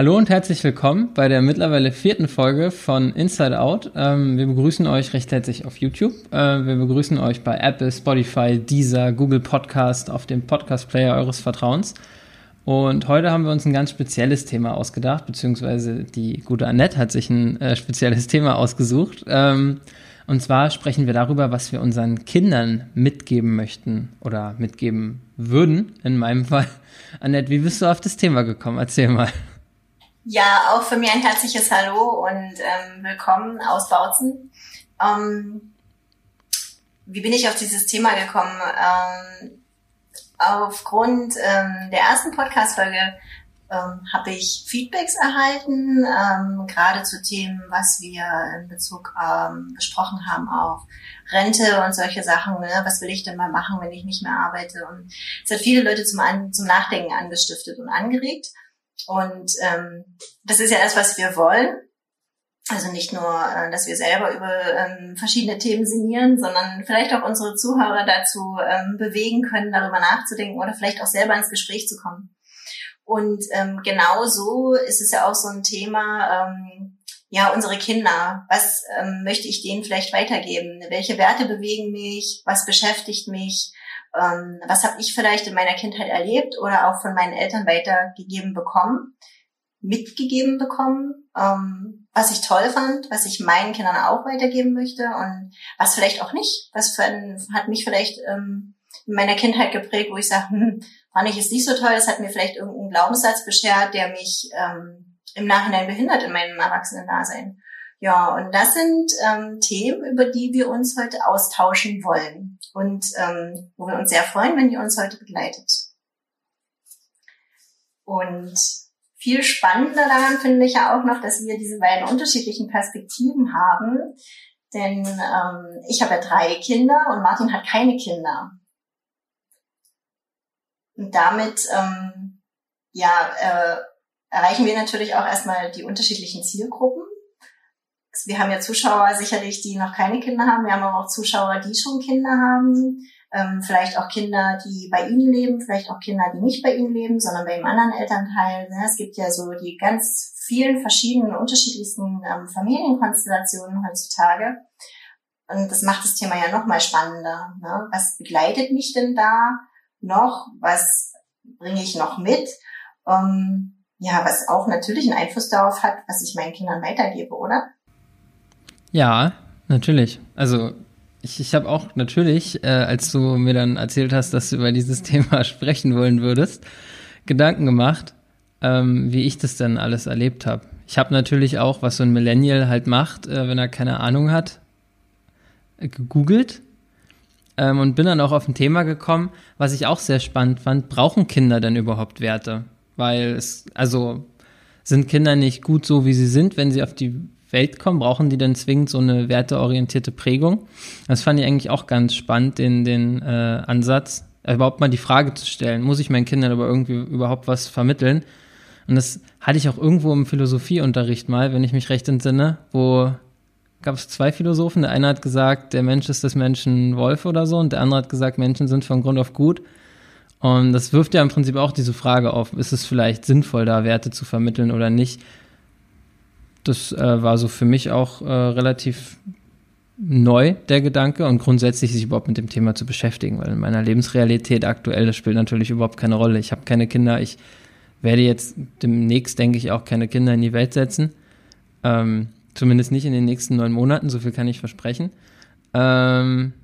Hallo und herzlich willkommen bei der mittlerweile vierten Folge von Inside Out. Ähm, wir begrüßen euch recht herzlich auf YouTube. Äh, wir begrüßen euch bei Apple, Spotify, Deezer, Google Podcast, auf dem Podcast-Player eures Vertrauens. Und heute haben wir uns ein ganz spezielles Thema ausgedacht, beziehungsweise die gute Annette hat sich ein äh, spezielles Thema ausgesucht. Ähm, und zwar sprechen wir darüber, was wir unseren Kindern mitgeben möchten oder mitgeben würden, in meinem Fall. Annette, wie bist du auf das Thema gekommen? Erzähl mal. Ja, auch für mich ein herzliches Hallo und ähm, willkommen aus Bautzen. Ähm, wie bin ich auf dieses Thema gekommen? Ähm, aufgrund ähm, der ersten Podcast-Folge ähm, habe ich Feedbacks erhalten, ähm, gerade zu Themen, was wir in Bezug ähm, besprochen haben auf Rente und solche Sachen. Ne? Was will ich denn mal machen, wenn ich nicht mehr arbeite? Und es hat viele Leute zum, An zum Nachdenken angestiftet und angeregt. Und ähm, das ist ja das, was wir wollen. Also nicht nur, äh, dass wir selber über ähm, verschiedene Themen sinnieren, sondern vielleicht auch unsere Zuhörer dazu ähm, bewegen können, darüber nachzudenken oder vielleicht auch selber ins Gespräch zu kommen. Und ähm, genau so ist es ja auch so ein Thema, ähm, ja, unsere Kinder, was ähm, möchte ich denen vielleicht weitergeben? Welche Werte bewegen mich? Was beschäftigt mich? Ähm, was habe ich vielleicht in meiner Kindheit erlebt oder auch von meinen Eltern weitergegeben bekommen, mitgegeben bekommen, ähm, was ich toll fand, was ich meinen Kindern auch weitergeben möchte und was vielleicht auch nicht, was für ein, hat mich vielleicht ähm, in meiner Kindheit geprägt, wo ich sage, hm, fand ich es nicht so toll, das hat mir vielleicht irgendeinen Glaubenssatz beschert, der mich ähm, im Nachhinein behindert in meinem Erwachsenen-Dasein. Ja, und das sind ähm, Themen, über die wir uns heute austauschen wollen und ähm, wo wir uns sehr freuen, wenn ihr uns heute begleitet. Und viel spannender daran finde ich ja auch noch, dass wir diese beiden unterschiedlichen Perspektiven haben. Denn ähm, ich habe ja drei Kinder und Martin hat keine Kinder. Und damit ähm, ja, äh, erreichen wir natürlich auch erstmal die unterschiedlichen Zielgruppen wir haben ja Zuschauer sicherlich, die noch keine Kinder haben. Wir haben aber auch Zuschauer, die schon Kinder haben. Ähm, vielleicht auch Kinder, die bei ihnen leben, vielleicht auch Kinder, die nicht bei ihnen leben, sondern bei dem anderen Elternteil. Ne? Es gibt ja so die ganz vielen verschiedenen, unterschiedlichsten ähm, Familienkonstellationen heutzutage. Und das macht das Thema ja noch mal spannender. Ne? Was begleitet mich denn da noch? Was bringe ich noch mit? Ähm, ja, was auch natürlich einen Einfluss darauf hat, was ich meinen Kindern weitergebe, oder? Ja, natürlich. Also ich, ich habe auch natürlich, äh, als du mir dann erzählt hast, dass du über dieses Thema sprechen wollen würdest, Gedanken gemacht, ähm, wie ich das denn alles erlebt habe. Ich habe natürlich auch, was so ein Millennial halt macht, äh, wenn er keine Ahnung hat, äh, gegoogelt ähm, und bin dann auch auf ein Thema gekommen, was ich auch sehr spannend fand. Brauchen Kinder denn überhaupt Werte? Weil es, also sind Kinder nicht gut so, wie sie sind, wenn sie auf die Welt kommen, brauchen die denn zwingend so eine werteorientierte Prägung? Das fand ich eigentlich auch ganz spannend, den, den äh, Ansatz, äh, überhaupt mal die Frage zu stellen, muss ich meinen Kindern aber irgendwie überhaupt was vermitteln? Und das hatte ich auch irgendwo im Philosophieunterricht mal, wenn ich mich recht entsinne, wo gab es zwei Philosophen. Der eine hat gesagt, der Mensch ist des Menschen Wolf oder so, und der andere hat gesagt, Menschen sind von Grund auf gut. Und das wirft ja im Prinzip auch diese Frage auf, ist es vielleicht sinnvoll, da Werte zu vermitteln oder nicht? Das äh, war so für mich auch äh, relativ neu, der Gedanke, und grundsätzlich sich überhaupt mit dem Thema zu beschäftigen, weil in meiner Lebensrealität aktuell, das spielt natürlich überhaupt keine Rolle. Ich habe keine Kinder, ich werde jetzt demnächst, denke ich, auch keine Kinder in die Welt setzen. Ähm, zumindest nicht in den nächsten neun Monaten, so viel kann ich versprechen. Ähm,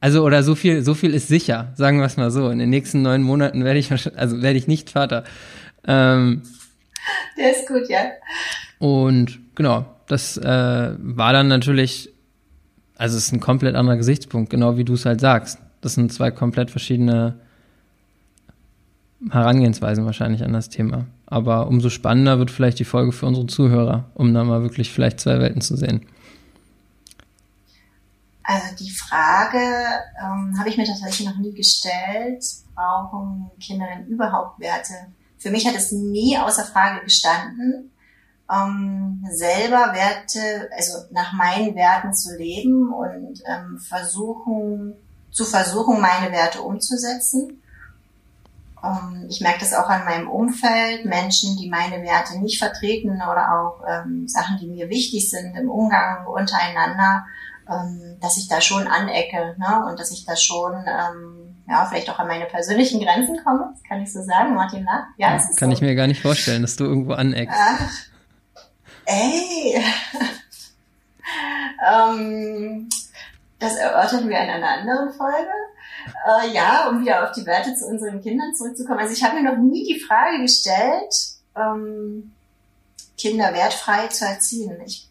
also, oder so viel, so viel ist sicher, sagen wir es mal so. In den nächsten neun Monaten werde ich, also werde ich nicht Vater. Ähm, der ist gut, ja. Und genau, das äh, war dann natürlich, also es ist ein komplett anderer Gesichtspunkt, genau wie du es halt sagst. Das sind zwei komplett verschiedene Herangehensweisen wahrscheinlich an das Thema. Aber umso spannender wird vielleicht die Folge für unsere Zuhörer, um da mal wirklich vielleicht zwei Welten zu sehen. Also die Frage ähm, habe ich mir tatsächlich noch nie gestellt. Brauchen Kinder denn überhaupt Werte? Für mich hat es nie außer Frage gestanden ähm, selber Werte, also nach meinen Werten zu leben und ähm, versuchen, zu versuchen, meine Werte umzusetzen. Ähm, ich merke das auch an meinem Umfeld, Menschen, die meine Werte nicht vertreten oder auch ähm, Sachen, die mir wichtig sind im Umgang untereinander, ähm, dass ich da schon anecke ne? und dass ich da schon ähm, ja vielleicht auch an meine persönlichen Grenzen komme. Das kann ich so sagen, Martin. Na? Ja, ja kann so. ich mir gar nicht vorstellen, dass du irgendwo aneckst. Ach, ey, ähm, das erörtern wir in einer anderen Folge. Äh, ja, um wieder auf die Werte zu unseren Kindern zurückzukommen. Also ich habe mir noch nie die Frage gestellt, ähm, Kinder wertfrei zu erziehen. Ich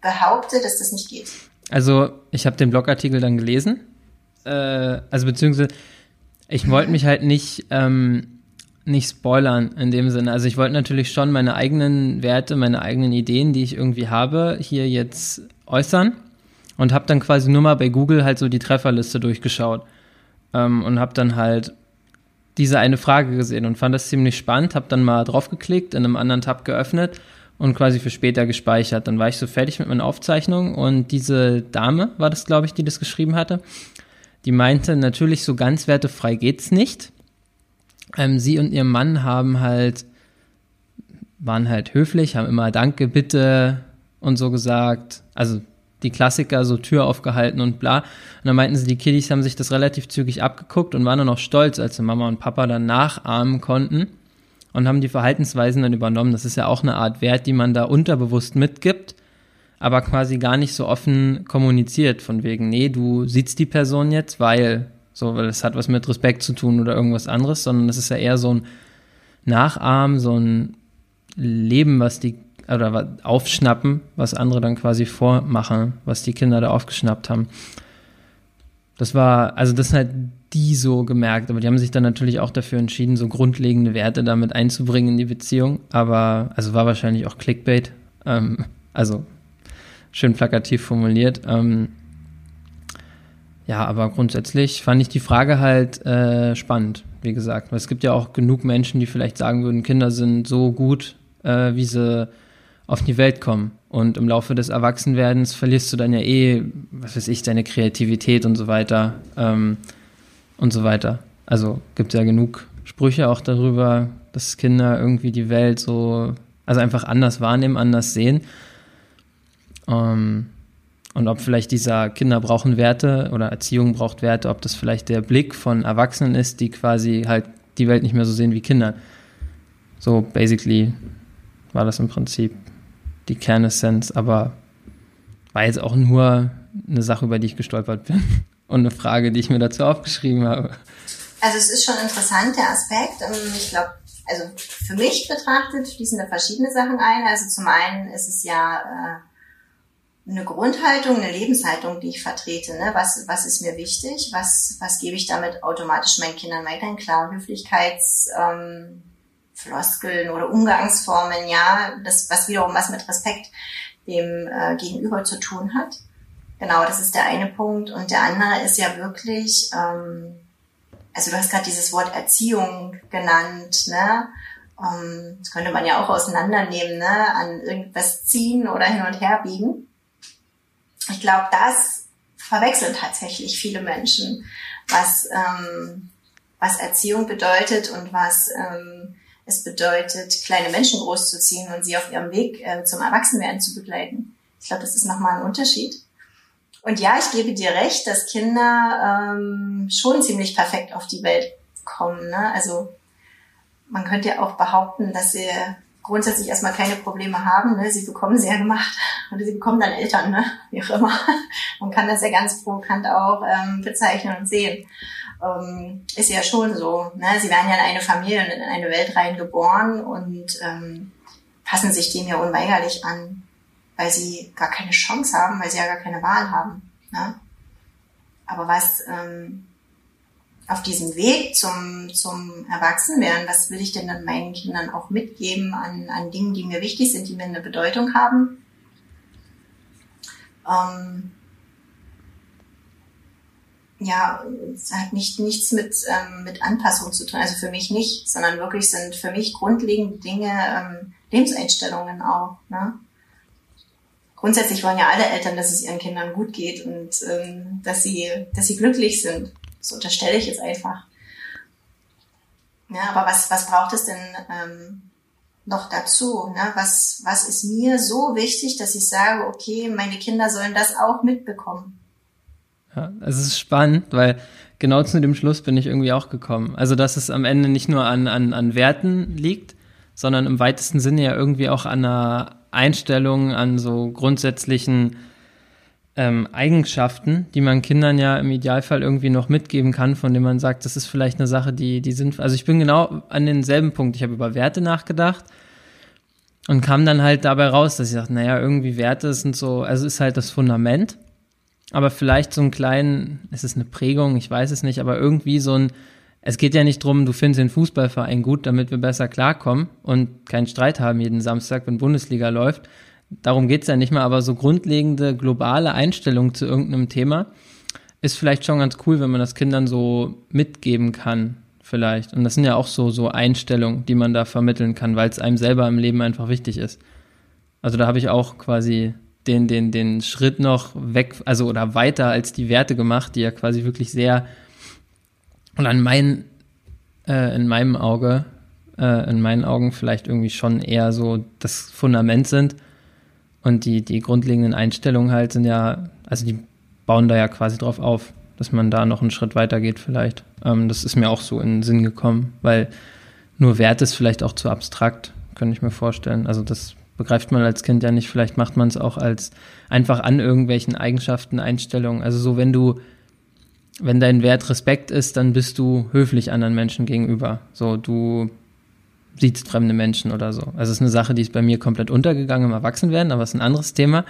behaupte, dass das nicht geht. Also ich habe den Blogartikel dann gelesen. Äh, also beziehungsweise ich wollte mhm. mich halt nicht ähm, nicht spoilern in dem Sinne. Also ich wollte natürlich schon meine eigenen Werte, meine eigenen Ideen, die ich irgendwie habe, hier jetzt äußern und habe dann quasi nur mal bei Google halt so die Trefferliste durchgeschaut ähm, und habe dann halt diese eine Frage gesehen und fand das ziemlich spannend, habe dann mal draufgeklickt, in einem anderen Tab geöffnet und quasi für später gespeichert. Dann war ich so fertig mit meiner Aufzeichnung und diese Dame war das, glaube ich, die das geschrieben hatte, die meinte, natürlich so ganz wertefrei geht's nicht. Ähm, sie und ihr Mann haben halt, waren halt höflich, haben immer Danke, bitte und so gesagt. Also die Klassiker, so Tür aufgehalten und bla. Und dann meinten sie, die Kiddies haben sich das relativ zügig abgeguckt und waren dann auch stolz, als sie Mama und Papa dann nachahmen konnten und haben die Verhaltensweisen dann übernommen. Das ist ja auch eine Art Wert, die man da unterbewusst mitgibt, aber quasi gar nicht so offen kommuniziert, von wegen, nee, du siehst die Person jetzt, weil, so, weil es hat was mit Respekt zu tun oder irgendwas anderes, sondern es ist ja eher so ein Nachahmen, so ein Leben, was die oder aufschnappen, was andere dann quasi vormachen, was die Kinder da aufgeschnappt haben. Das war, also das hat die so gemerkt, aber die haben sich dann natürlich auch dafür entschieden, so grundlegende Werte damit einzubringen in die Beziehung. Aber, also war wahrscheinlich auch Clickbait, ähm, also schön plakativ formuliert. Ähm, ja, aber grundsätzlich fand ich die Frage halt äh, spannend, wie gesagt. Weil es gibt ja auch genug Menschen, die vielleicht sagen würden, Kinder sind so gut, äh, wie sie auf die Welt kommen. Und im Laufe des Erwachsenwerdens verlierst du dann ja eh, was weiß ich, deine Kreativität und so weiter ähm, und so weiter. Also gibt es ja genug Sprüche auch darüber, dass Kinder irgendwie die Welt so, also einfach anders wahrnehmen, anders sehen. Ähm, und ob vielleicht dieser Kinder brauchen Werte oder Erziehung braucht Werte, ob das vielleicht der Blick von Erwachsenen ist, die quasi halt die Welt nicht mehr so sehen wie Kinder. So basically war das im Prinzip die Kernessenz, aber war jetzt auch nur eine Sache, über die ich gestolpert bin und eine Frage, die ich mir dazu aufgeschrieben habe. Also es ist schon interessant, der Aspekt. Ähm, ich glaube, also für mich betrachtet fließen da verschiedene Sachen ein. Also zum einen ist es ja äh, eine Grundhaltung, eine Lebenshaltung, die ich vertrete. Ne? Was, was ist mir wichtig? Was, was gebe ich damit automatisch meinen Kindern weiterhin? Klar, Höflichkeits, ähm, Floskeln oder Umgangsformen, ja, das, was wiederum was mit Respekt dem äh, Gegenüber zu tun hat. Genau, das ist der eine Punkt. Und der andere ist ja wirklich, ähm, also du hast gerade dieses Wort Erziehung genannt, ne? Ähm, das könnte man ja auch auseinandernehmen, ne? An irgendwas ziehen oder hin und her biegen. Ich glaube, das verwechseln tatsächlich viele Menschen, was, ähm, was Erziehung bedeutet und was ähm, es bedeutet, kleine Menschen großzuziehen und sie auf ihrem Weg äh, zum Erwachsenwerden zu begleiten. Ich glaube, das ist nochmal ein Unterschied. Und ja, ich gebe dir recht, dass Kinder ähm, schon ziemlich perfekt auf die Welt kommen. Ne? Also man könnte ja auch behaupten, dass sie grundsätzlich erstmal keine Probleme haben. Ne? Sie bekommen sehr gemacht oder sie bekommen dann Eltern, ne? wie auch immer. Man kann das ja ganz provokant auch ähm, bezeichnen und sehen ähm, ist ja schon so. Ne? Sie werden ja in eine Familie und in eine Welt reingeboren und ähm, passen sich dem ja unweigerlich an, weil sie gar keine Chance haben, weil sie ja gar keine Wahl haben. Ne? Aber was ähm, auf diesem Weg zum, zum Erwachsenwerden, was will ich denn dann meinen Kindern auch mitgeben an, an Dingen, die mir wichtig sind, die mir eine Bedeutung haben? Ähm, ja, es hat nicht, nichts mit, ähm, mit Anpassung zu tun, also für mich nicht, sondern wirklich sind für mich grundlegende Dinge, ähm, Lebenseinstellungen auch. Ne? Grundsätzlich wollen ja alle Eltern, dass es ihren Kindern gut geht und ähm, dass sie, dass sie glücklich sind. Das unterstelle ich jetzt einfach. Ja, aber was, was braucht es denn ähm, noch dazu? Ne? Was, was ist mir so wichtig, dass ich sage, okay, meine Kinder sollen das auch mitbekommen? Ja, es ist spannend, weil genau zu dem Schluss bin ich irgendwie auch gekommen. Also, dass es am Ende nicht nur an, an, an Werten liegt, sondern im weitesten Sinne ja irgendwie auch an einer Einstellung, an so grundsätzlichen ähm, Eigenschaften, die man Kindern ja im Idealfall irgendwie noch mitgeben kann, von denen man sagt, das ist vielleicht eine Sache, die, die sind. Also ich bin genau an denselben Punkt. Ich habe über Werte nachgedacht und kam dann halt dabei raus, dass ich dachte, naja, irgendwie Werte sind so, also ist halt das Fundament, aber vielleicht so einen kleinen, es ist eine Prägung, ich weiß es nicht, aber irgendwie so ein, es geht ja nicht drum, du findest den Fußballverein gut, damit wir besser klarkommen und keinen Streit haben jeden Samstag, wenn Bundesliga läuft, darum geht's ja nicht mehr, aber so grundlegende globale Einstellung zu irgendeinem Thema ist vielleicht schon ganz cool, wenn man das Kindern so mitgeben kann, vielleicht. Und das sind ja auch so, so Einstellungen, die man da vermitteln kann, weil es einem selber im Leben einfach wichtig ist. Also da habe ich auch quasi den, den, den Schritt noch weg, also oder weiter als die Werte gemacht, die ja quasi wirklich sehr und an mein, äh, in meinem Auge, äh, in meinen Augen vielleicht irgendwie schon eher so das Fundament sind und die, die grundlegenden Einstellungen halt sind ja, also die bauen da ja quasi drauf auf, dass man da noch einen Schritt weiter geht vielleicht. Ähm, das ist mir auch so in den Sinn gekommen, weil nur Wert ist vielleicht auch zu abstrakt, könnte ich mir vorstellen. Also das begreift man als Kind ja nicht, vielleicht macht man es auch als einfach an irgendwelchen Eigenschaften, Einstellungen. Also so, wenn du, wenn dein Wert Respekt ist, dann bist du höflich anderen Menschen gegenüber. So, du siehst fremde Menschen oder so. Also es ist eine Sache, die ist bei mir komplett untergegangen im Erwachsenwerden, aber es ist ein anderes Thema.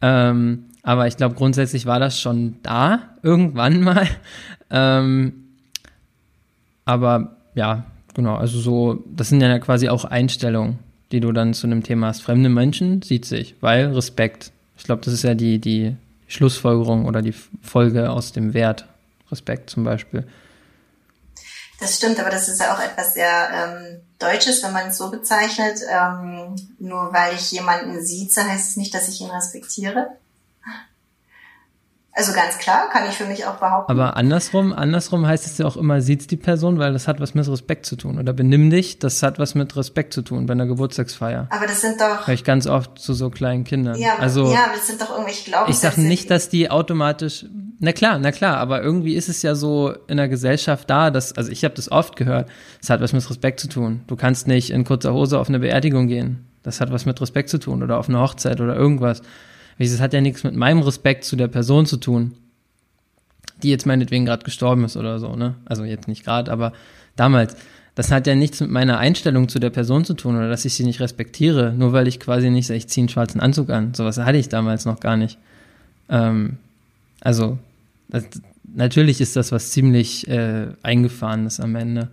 Ähm, aber ich glaube, grundsätzlich war das schon da, irgendwann mal. Ähm, aber ja, genau, also so, das sind ja quasi auch Einstellungen, die du dann zu einem Thema hast. Fremde Menschen sieht sich, weil Respekt. Ich glaube, das ist ja die, die Schlussfolgerung oder die Folge aus dem Wert. Respekt zum Beispiel. Das stimmt, aber das ist ja auch etwas sehr ähm, Deutsches, wenn man es so bezeichnet. Ähm, nur weil ich jemanden sieze, heißt es nicht, dass ich ihn respektiere. Also ganz klar, kann ich für mich auch behaupten. Aber andersrum, andersrum heißt es ja auch immer, sieht die Person, weil das hat was mit Respekt zu tun. Oder benimm dich, das hat was mit Respekt zu tun bei einer Geburtstagsfeier. Aber das sind doch. Hör ich ganz oft zu so kleinen Kindern. Ja, also, ja, das sind doch irgendwelche Glaubenssätze. Ich sage nicht, dass die automatisch. Na klar, na klar, aber irgendwie ist es ja so in der Gesellschaft da, dass, also ich habe das oft gehört, es hat was mit Respekt zu tun. Du kannst nicht in kurzer Hose auf eine Beerdigung gehen. Das hat was mit Respekt zu tun oder auf eine Hochzeit oder irgendwas. Das hat ja nichts mit meinem Respekt zu der Person zu tun, die jetzt meinetwegen gerade gestorben ist oder so, ne? Also jetzt nicht gerade, aber damals. Das hat ja nichts mit meiner Einstellung zu der Person zu tun oder dass ich sie nicht respektiere, nur weil ich quasi nicht, ich ziehe einen schwarzen Anzug an. Sowas hatte ich damals noch gar nicht. Ähm, also, das, natürlich ist das was ziemlich äh, eingefahrenes am Ende.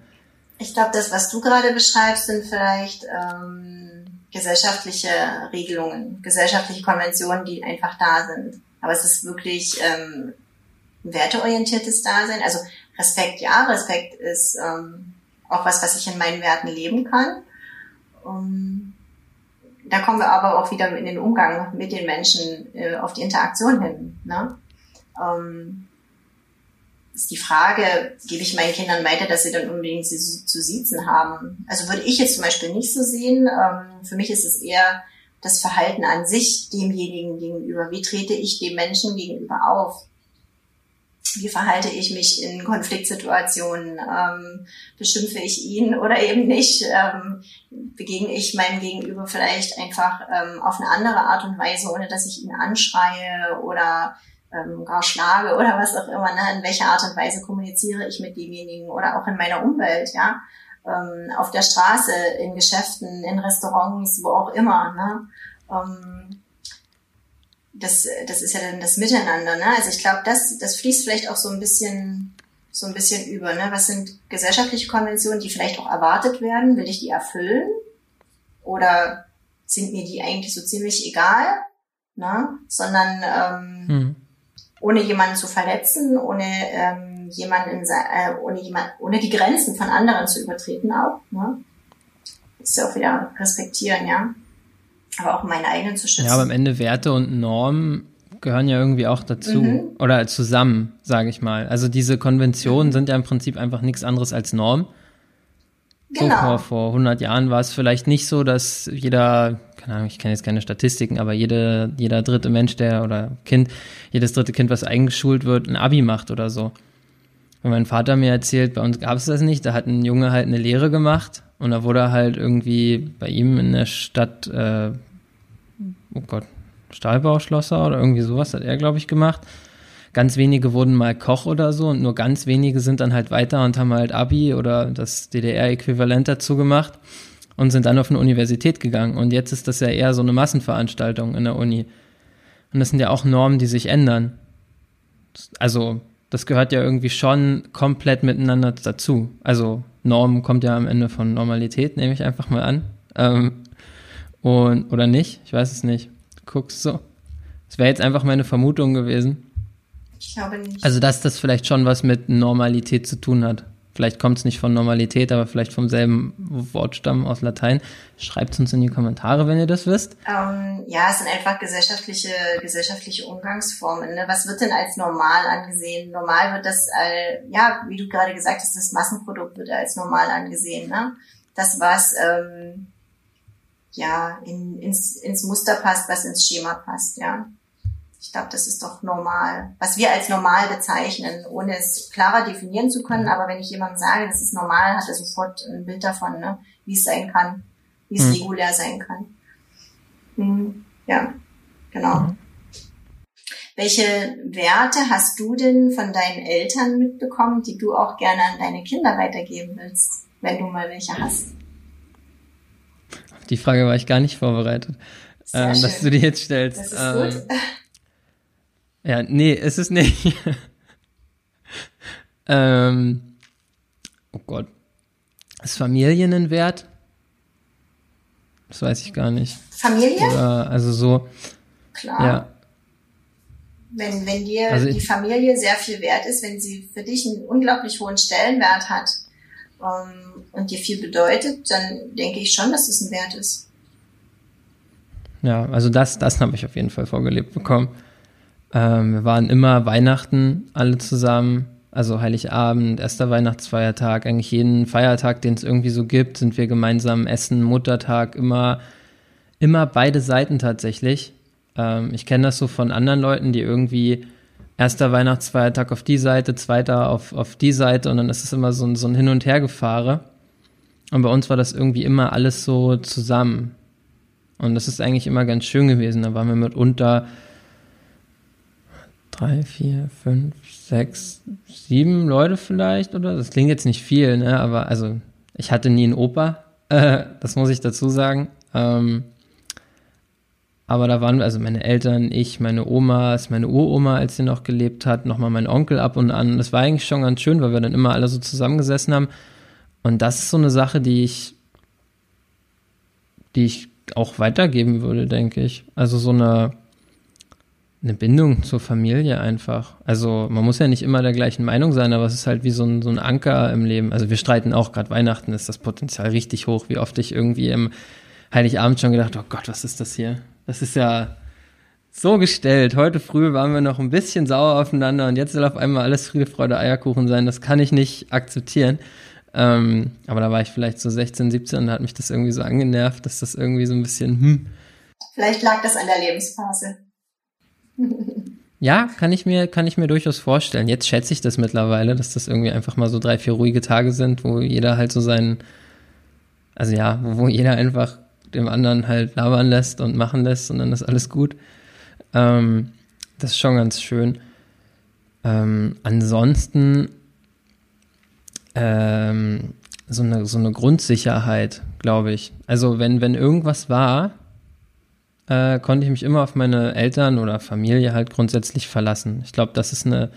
Ich glaube, das, was du gerade beschreibst, sind vielleicht ähm, gesellschaftliche Regelungen, gesellschaftliche Konventionen, die einfach da sind. Aber es ist wirklich ähm, werteorientiertes Dasein. Also Respekt, ja, Respekt ist ähm, auch was, was ich in meinen Werten leben kann. Um, da kommen wir aber auch wieder in den Umgang mit den Menschen äh, auf die Interaktion hin. Ne? Ähm, ist die Frage, gebe ich meinen Kindern weiter, dass sie dann unbedingt sie zu siezen haben? Also würde ich jetzt zum Beispiel nicht so sehen. Ähm, für mich ist es eher das Verhalten an sich demjenigen gegenüber. Wie trete ich dem Menschen gegenüber auf? Wie verhalte ich mich in Konfliktsituationen? Ähm, beschimpfe ich ihn oder eben nicht? Ähm, begegne ich meinem Gegenüber vielleicht einfach auf eine andere Art und Weise, ohne dass ich ihn anschreie oder ähm, gar schlage oder was auch immer, ne? in welcher Art und Weise kommuniziere ich mit demjenigen oder auch in meiner Umwelt, ja, ähm, auf der Straße, in Geschäften, in Restaurants, wo auch immer, ne? Ähm, das, das ist ja dann das Miteinander, ne? Also ich glaube, das, das fließt vielleicht auch so ein bisschen, so ein bisschen über, ne? Was sind gesellschaftliche Konventionen, die vielleicht auch erwartet werden? Will ich die erfüllen? Oder sind mir die eigentlich so ziemlich egal? Ne? Sondern ähm, hm ohne jemanden zu verletzen, ohne ähm, jemanden in, äh, ohne jemand, ohne die Grenzen von anderen zu übertreten auch. Ne? ist ja auch wieder respektieren, ja. Aber auch meine eigenen zu schützen. Ja, aber am Ende Werte und Normen gehören ja irgendwie auch dazu mhm. oder zusammen, sage ich mal. Also diese Konventionen mhm. sind ja im Prinzip einfach nichts anderes als Norm. Genau. Vor, vor 100 Jahren war es vielleicht nicht so, dass jeder, keine Ahnung, ich kenne jetzt keine Statistiken, aber jede, jeder dritte Mensch, der oder Kind, jedes dritte Kind, was eingeschult wird, ein Abi macht oder so. Und mein Vater mir erzählt, bei uns gab es das nicht, da hat ein Junge halt eine Lehre gemacht und da wurde halt irgendwie bei ihm in der Stadt, äh, oh Gott, Stahlbauschlosser oder irgendwie sowas hat er, glaube ich, gemacht. Ganz wenige wurden mal Koch oder so und nur ganz wenige sind dann halt weiter und haben halt Abi oder das DDR-Äquivalent dazu gemacht und sind dann auf eine Universität gegangen. Und jetzt ist das ja eher so eine Massenveranstaltung in der Uni. Und das sind ja auch Normen, die sich ändern. Also, das gehört ja irgendwie schon komplett miteinander dazu. Also, Norm kommt ja am Ende von Normalität, nehme ich einfach mal an. Ähm, und, oder nicht? Ich weiß es nicht. Guckst so. Das wäre jetzt einfach meine Vermutung gewesen. Ich glaube nicht. Also, dass das vielleicht schon was mit Normalität zu tun hat. Vielleicht kommt es nicht von Normalität, aber vielleicht vom selben Wortstamm aus Latein. Schreibt es uns in die Kommentare, wenn ihr das wisst. Ähm, ja, es sind einfach gesellschaftliche, gesellschaftliche Umgangsformen. Ne? Was wird denn als normal angesehen? Normal wird das, äh, ja, wie du gerade gesagt hast, das Massenprodukt wird als normal angesehen. Ne? Das, was ähm, ja in, ins, ins Muster passt, was ins Schema passt, ja. Ich glaube, das ist doch normal, was wir als normal bezeichnen, ohne es klarer definieren zu können. Aber wenn ich jemandem sage, das ist normal, hat er sofort ein Bild davon, ne? wie es sein kann, wie es mhm. regulär sein kann. Mhm. Ja, genau. Mhm. Welche Werte hast du denn von deinen Eltern mitbekommen, die du auch gerne an deine Kinder weitergeben willst, wenn du mal welche hast? Auf die Frage war ich gar nicht vorbereitet, ähm, dass du die jetzt stellst. Das ist ähm, gut. Ja, nee, ist es nicht. ähm, oh Gott. Ist Familien ein Wert? Das weiß ich gar nicht. Familie? Oder, also so. Klar. Ja. Wenn, wenn dir also die Familie sehr viel wert ist, wenn sie für dich einen unglaublich hohen Stellenwert hat ähm, und dir viel bedeutet, dann denke ich schon, dass es ein Wert ist. Ja, also das, das habe ich auf jeden Fall vorgelebt bekommen. Ähm, wir waren immer Weihnachten alle zusammen, also Heiligabend, erster Weihnachtsfeiertag, eigentlich jeden Feiertag, den es irgendwie so gibt, sind wir gemeinsam essen, Muttertag, immer, immer beide Seiten tatsächlich. Ähm, ich kenne das so von anderen Leuten, die irgendwie erster Weihnachtsfeiertag auf die Seite, zweiter auf, auf die Seite und dann ist es immer so ein, so ein Hin- und Hergefahre. Und bei uns war das irgendwie immer alles so zusammen. Und das ist eigentlich immer ganz schön gewesen. Da waren wir mitunter drei, vier, fünf, sechs, sieben Leute vielleicht oder das klingt jetzt nicht viel, ne? Aber also ich hatte nie einen Opa, äh, das muss ich dazu sagen. Ähm, aber da waren also meine Eltern, ich, meine Oma, meine Uroma, als sie noch gelebt hat, nochmal mein Onkel ab und an. Das war eigentlich schon ganz schön, weil wir dann immer alle so zusammengesessen haben. Und das ist so eine Sache, die ich, die ich auch weitergeben würde, denke ich. Also so eine, eine Bindung zur Familie einfach. Also man muss ja nicht immer der gleichen Meinung sein, aber es ist halt wie so ein, so ein Anker im Leben. Also wir streiten auch, gerade Weihnachten ist das Potenzial richtig hoch, wie oft ich irgendwie im Heiligabend schon gedacht, oh Gott, was ist das hier? Das ist ja so gestellt. Heute früh waren wir noch ein bisschen sauer aufeinander und jetzt soll auf einmal alles Friede, Freude, Eierkuchen sein. Das kann ich nicht akzeptieren. Ähm, aber da war ich vielleicht so 16, 17 und da hat mich das irgendwie so angenervt, dass das irgendwie so ein bisschen, hm. Vielleicht lag das an der Lebensphase. Ja, kann ich mir, kann ich mir durchaus vorstellen. Jetzt schätze ich das mittlerweile, dass das irgendwie einfach mal so drei, vier ruhige Tage sind, wo jeder halt so seinen, also ja, wo jeder einfach dem anderen halt labern lässt und machen lässt und dann ist alles gut. Ähm, das ist schon ganz schön. Ähm, ansonsten ähm, so eine, so eine Grundsicherheit, glaube ich. Also wenn, wenn irgendwas war, äh, konnte ich mich immer auf meine Eltern oder Familie halt grundsätzlich verlassen. Ich glaube, das ist eine,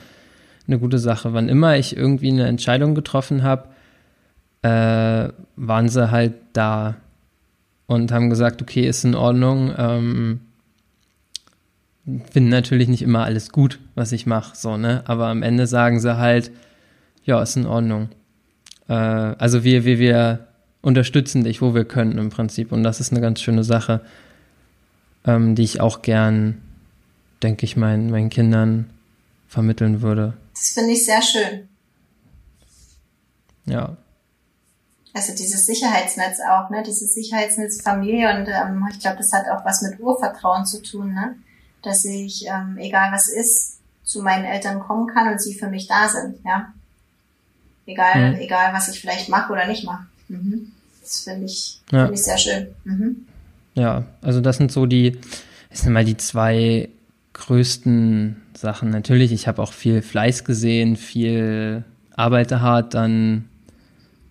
eine gute Sache. Wann immer ich irgendwie eine Entscheidung getroffen habe, äh, waren sie halt da und haben gesagt, okay, ist in Ordnung. Ähm, finden natürlich nicht immer alles gut, was ich mache, so, ne? Aber am Ende sagen sie halt, ja, ist in Ordnung. Äh, also wir, wir, wir unterstützen dich, wo wir können im Prinzip. Und das ist eine ganz schöne Sache ähm, die ich auch gern, denke ich, mein, meinen Kindern vermitteln würde. Das finde ich sehr schön. Ja. Also dieses Sicherheitsnetz auch, ne? Dieses Sicherheitsnetz Familie und ähm, ich glaube, das hat auch was mit Urvertrauen zu tun, ne? Dass ich, ähm, egal was ist, zu meinen Eltern kommen kann und sie für mich da sind, ja. Egal, mhm. egal was ich vielleicht mache oder nicht mache. Mhm. Das finde ich, ja. Find ich sehr schön. Mhm. Ja, also das sind so die, das sind mal die zwei größten Sachen. Natürlich, ich habe auch viel Fleiß gesehen, viel arbeite hart, dann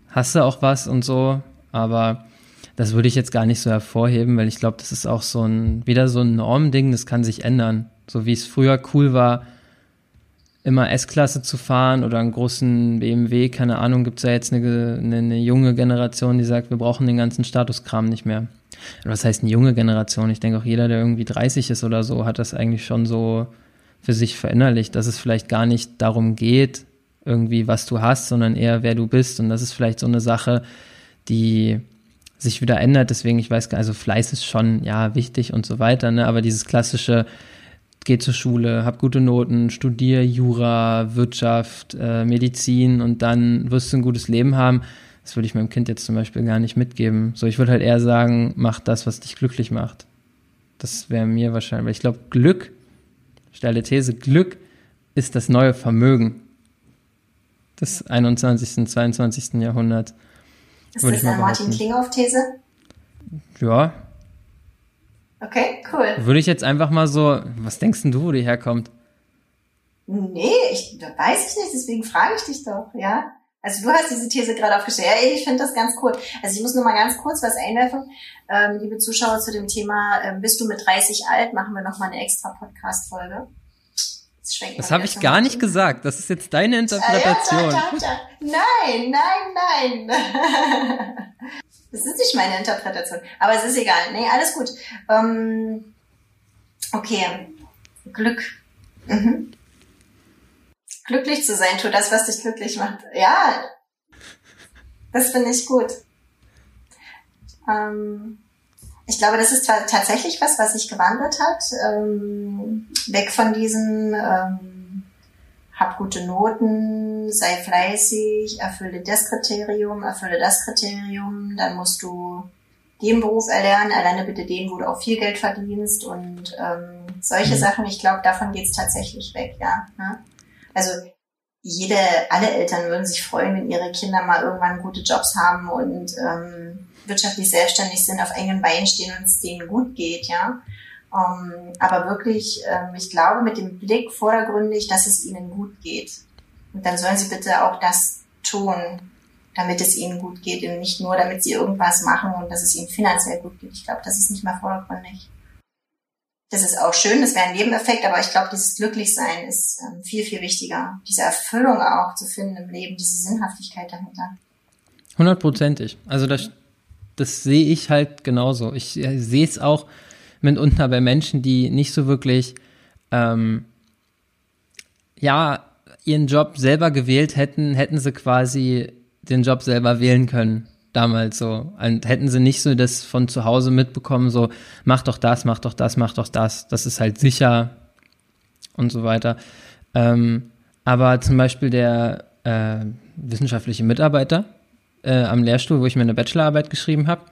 hast du auch was und so. Aber das würde ich jetzt gar nicht so hervorheben, weil ich glaube, das ist auch so ein, wieder so ein Normding, das kann sich ändern. So wie es früher cool war, immer S-Klasse zu fahren oder einen großen BMW, keine Ahnung, gibt es ja jetzt eine, eine, eine, junge Generation, die sagt, wir brauchen den ganzen Statuskram nicht mehr. Was heißt eine junge Generation? Ich denke auch jeder, der irgendwie 30 ist oder so, hat das eigentlich schon so für sich verinnerlicht, dass es vielleicht gar nicht darum geht, irgendwie, was du hast, sondern eher, wer du bist. Und das ist vielleicht so eine Sache, die sich wieder ändert. Deswegen, ich weiß gar also Fleiß ist schon, ja, wichtig und so weiter, ne? aber dieses klassische, geh zur Schule, hab gute Noten, studier Jura, Wirtschaft, äh, Medizin und dann wirst du ein gutes Leben haben. Das würde ich meinem Kind jetzt zum Beispiel gar nicht mitgeben. So, ich würde halt eher sagen, mach das, was dich glücklich macht. Das wäre mir wahrscheinlich, weil ich glaube, Glück, steile These, Glück ist das neue Vermögen des 21., 22. Jahrhunderts. Ist das eine Martin Klinghoff-These? Ja, Okay, cool. Würde ich jetzt einfach mal so, was denkst denn du, wo die herkommt? Nee, ich, da weiß ich nicht, deswegen frage ich dich doch, ja. Also du hast diese These gerade aufgestellt. Ja, ich finde das ganz cool. Also ich muss nur mal ganz kurz was einwerfen. Ähm, liebe Zuschauer zu dem Thema, ähm, bist du mit 30 alt, machen wir nochmal eine extra Podcast-Folge. Das, das habe ich gar nicht gesagt. Das ist jetzt deine Interpretation. Ja, ja, ja, nein, nein, nein. Das ist nicht meine Interpretation. Aber es ist egal. Nee, alles gut. Ähm, okay. Glück. Mhm. Glücklich zu sein, tu das, was dich glücklich macht. Ja. Das finde ich gut. Ähm, ich glaube, das ist tatsächlich was, was sich gewandelt hat. Ähm, weg von diesem ähm, hab gute Noten, sei fleißig, erfülle das Kriterium, erfülle das Kriterium, dann musst du den Beruf erlernen, erlerne bitte den, wo du auch viel Geld verdienst und ähm, solche mhm. Sachen, ich glaube, davon geht's tatsächlich weg, ja. Ne? Also jede, alle Eltern würden sich freuen, wenn ihre Kinder mal irgendwann gute Jobs haben und ähm, wirtschaftlich selbstständig sind, auf engen Beinen stehen und es denen gut geht, ja. Um, ähm, aber wirklich, ähm, ich glaube, mit dem Blick vordergründig, dass es ihnen gut geht. Und dann sollen sie bitte auch das tun, damit es ihnen gut geht und nicht nur, damit sie irgendwas machen und dass es ihnen finanziell gut geht. Ich glaube, das ist nicht mehr vordergründig. Das ist auch schön, das wäre ein Nebeneffekt, aber ich glaube, dieses Glücklichsein ist ähm, viel, viel wichtiger. Diese Erfüllung auch zu finden im Leben, diese Sinnhaftigkeit dahinter. Hundertprozentig. Also das, das sehe ich halt genauso. Ich äh, sehe es auch, mitunter bei Menschen, die nicht so wirklich, ähm, ja, ihren Job selber gewählt hätten, hätten sie quasi den Job selber wählen können. Damals so. Und hätten sie nicht so das von zu Hause mitbekommen, so, mach doch das, mach doch das, mach doch das. Das ist halt sicher und so weiter. Ähm, aber zum Beispiel der äh, wissenschaftliche Mitarbeiter äh, am Lehrstuhl, wo ich mir eine Bachelorarbeit geschrieben habe,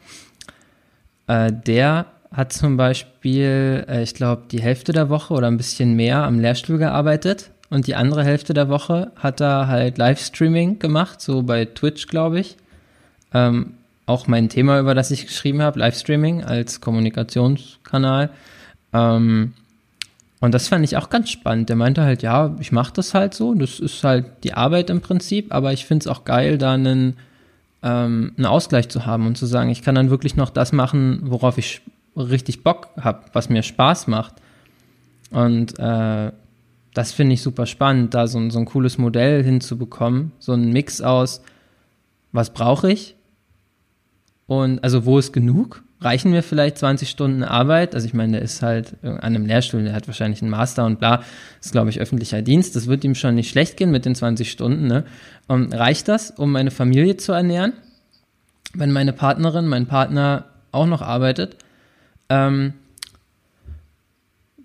äh, der hat zum Beispiel, äh, ich glaube, die Hälfte der Woche oder ein bisschen mehr am Lehrstuhl gearbeitet und die andere Hälfte der Woche hat er halt Livestreaming gemacht, so bei Twitch, glaube ich. Ähm, auch mein Thema, über das ich geschrieben habe, Livestreaming als Kommunikationskanal. Ähm, und das fand ich auch ganz spannend. Der meinte halt, ja, ich mache das halt so, das ist halt die Arbeit im Prinzip, aber ich finde es auch geil, da einen, ähm, einen Ausgleich zu haben und zu sagen, ich kann dann wirklich noch das machen, worauf ich richtig Bock habe, was mir Spaß macht. Und äh, das finde ich super spannend, da so, so ein cooles Modell hinzubekommen. So ein Mix aus, was brauche ich? Und also wo ist genug? Reichen mir vielleicht 20 Stunden Arbeit? Also ich meine, der ist halt an einem Lehrstuhl, der hat wahrscheinlich einen Master und bla, ist glaube ich öffentlicher Dienst. Das wird ihm schon nicht schlecht gehen mit den 20 Stunden. Ne? Und reicht das, um meine Familie zu ernähren? Wenn meine Partnerin, mein Partner auch noch arbeitet? Ähm,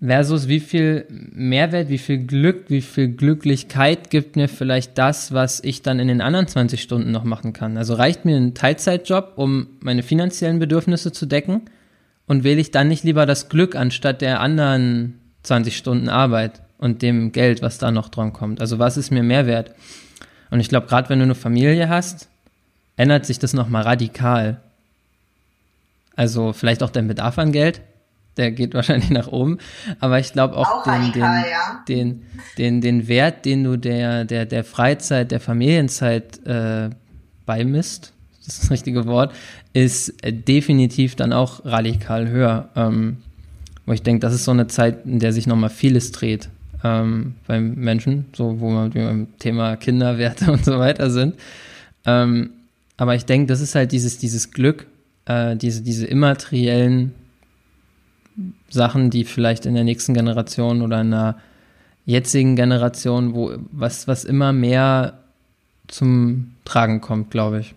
versus wie viel Mehrwert, wie viel Glück, wie viel Glücklichkeit gibt mir vielleicht das, was ich dann in den anderen 20 Stunden noch machen kann. Also reicht mir ein Teilzeitjob, um meine finanziellen Bedürfnisse zu decken und wähle ich dann nicht lieber das Glück anstatt der anderen 20 Stunden Arbeit und dem Geld, was da noch dran kommt. Also was ist mir Mehrwert? Und ich glaube, gerade wenn du eine Familie hast, ändert sich das nochmal radikal. Also vielleicht auch dein Bedarf an Geld, der geht wahrscheinlich nach oben. Aber ich glaube auch, auch, den, den, ja. den, den, den Wert, den du der, der, der Freizeit, der Familienzeit äh, beimisst, das ist das richtige Wort, ist definitiv dann auch radikal höher. Ähm, wo ich denke, das ist so eine Zeit, in der sich nochmal vieles dreht ähm, beim Menschen, so wo wir beim Thema Kinderwerte und so weiter sind. Ähm, aber ich denke, das ist halt dieses, dieses Glück, äh, diese, diese immateriellen Sachen, die vielleicht in der nächsten Generation oder in der jetzigen Generation, wo was, was immer mehr zum Tragen kommt, glaube ich.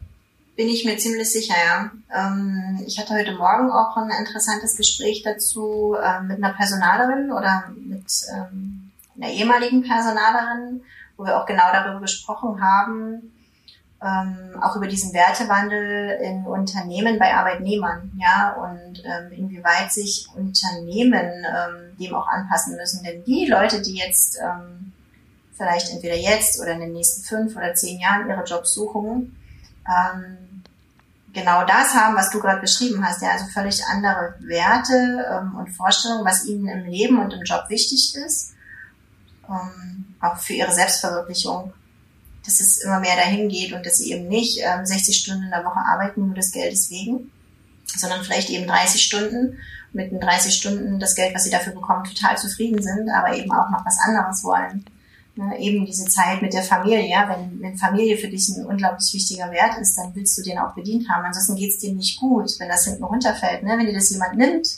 Bin ich mir ziemlich sicher, ja. Ähm, ich hatte heute Morgen auch ein interessantes Gespräch dazu äh, mit einer Personalerin oder mit ähm, einer ehemaligen Personalerin, wo wir auch genau darüber gesprochen haben, ähm, auch über diesen Wertewandel in Unternehmen bei Arbeitnehmern, ja, und ähm, inwieweit sich Unternehmen ähm, dem auch anpassen müssen. Denn die Leute, die jetzt ähm, vielleicht entweder jetzt oder in den nächsten fünf oder zehn Jahren ihre Jobs suchen, ähm, genau das haben, was du gerade beschrieben hast, ja, also völlig andere Werte ähm, und Vorstellungen, was ihnen im Leben und im Job wichtig ist, ähm, auch für ihre Selbstverwirklichung dass es immer mehr dahin geht und dass sie eben nicht ähm, 60 Stunden in der Woche arbeiten, nur des Geldes wegen, sondern vielleicht eben 30 Stunden mit den 30 Stunden das Geld, was sie dafür bekommen, total zufrieden sind, aber eben auch noch was anderes wollen. Ne, eben diese Zeit mit der Familie, wenn, wenn Familie für dich ein unglaublich wichtiger Wert ist, dann willst du den auch bedient haben. Ansonsten geht's dir nicht gut, wenn das hinten runterfällt. Ne? Wenn dir das jemand nimmt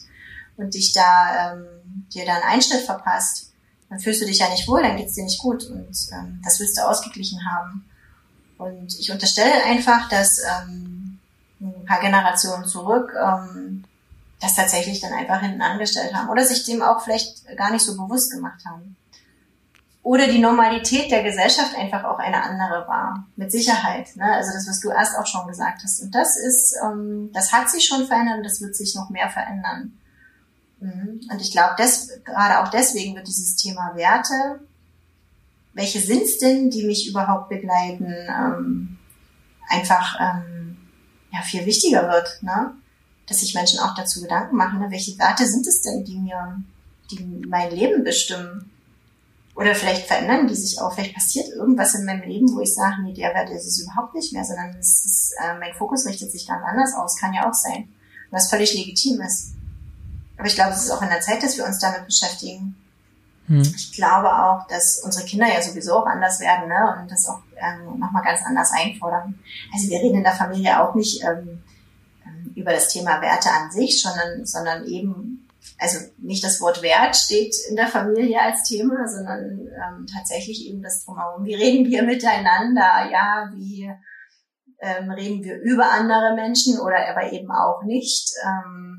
und dich da ähm, dir da einen Einschnitt verpasst, dann fühlst du dich ja nicht wohl, dann geht's dir nicht gut und ähm, das willst du ausgeglichen haben. Und ich unterstelle einfach, dass ähm, ein paar Generationen zurück ähm, das tatsächlich dann einfach hinten angestellt haben oder sich dem auch vielleicht gar nicht so bewusst gemacht haben. Oder die Normalität der Gesellschaft einfach auch eine andere war, mit Sicherheit. Ne? Also das, was du erst auch schon gesagt hast. Und das ist, ähm, das hat sich schon verändert und das wird sich noch mehr verändern. Mhm. Und ich glaube, gerade auch deswegen wird dieses Thema Werte, welche sind es denn, die mich überhaupt begleiten, ähm, einfach ähm, ja, viel wichtiger wird, ne? dass sich Menschen auch dazu Gedanken machen, ne? welche Werte sind es denn, die mir, die mein Leben bestimmen? Oder vielleicht verändern die sich auch, vielleicht passiert irgendwas in meinem Leben, wo ich sage, nee, der Wert ist es überhaupt nicht mehr, sondern ist, äh, mein Fokus richtet sich ganz anders aus, kann ja auch sein. Was völlig legitim ist. Aber ich glaube, es ist auch in der Zeit, dass wir uns damit beschäftigen. Hm. Ich glaube auch, dass unsere Kinder ja sowieso auch anders werden ne? und das auch ähm, nochmal ganz anders einfordern. Also wir reden in der Familie auch nicht ähm, ähm, über das Thema Werte an sich, sondern, sondern eben, also nicht das Wort Wert steht in der Familie als Thema, sondern ähm, tatsächlich eben das drumherum. Wie reden wir miteinander? Ja, wie ähm, reden wir über andere Menschen oder aber eben auch nicht? Ähm,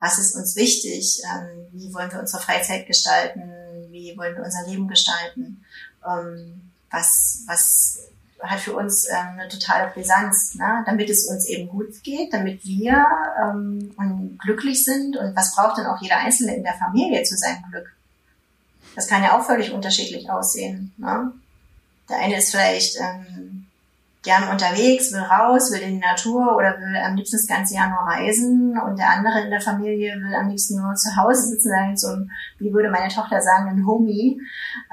was ist uns wichtig, ähm, wie wollen wir unsere Freizeit gestalten, wie wollen wir unser Leben gestalten, ähm, was, was hat für uns ähm, eine totale Brisanz, ne? damit es uns eben gut geht, damit wir ähm, glücklich sind und was braucht denn auch jeder Einzelne in der Familie zu seinem Glück. Das kann ja auch völlig unterschiedlich aussehen. Ne? Der eine ist vielleicht ähm, gern unterwegs, will raus, will in die Natur oder will am liebsten das ganze Jahr nur reisen und der andere in der Familie will am liebsten nur zu Hause sitzen, dann so ein, wie würde meine Tochter sagen, ein Homie.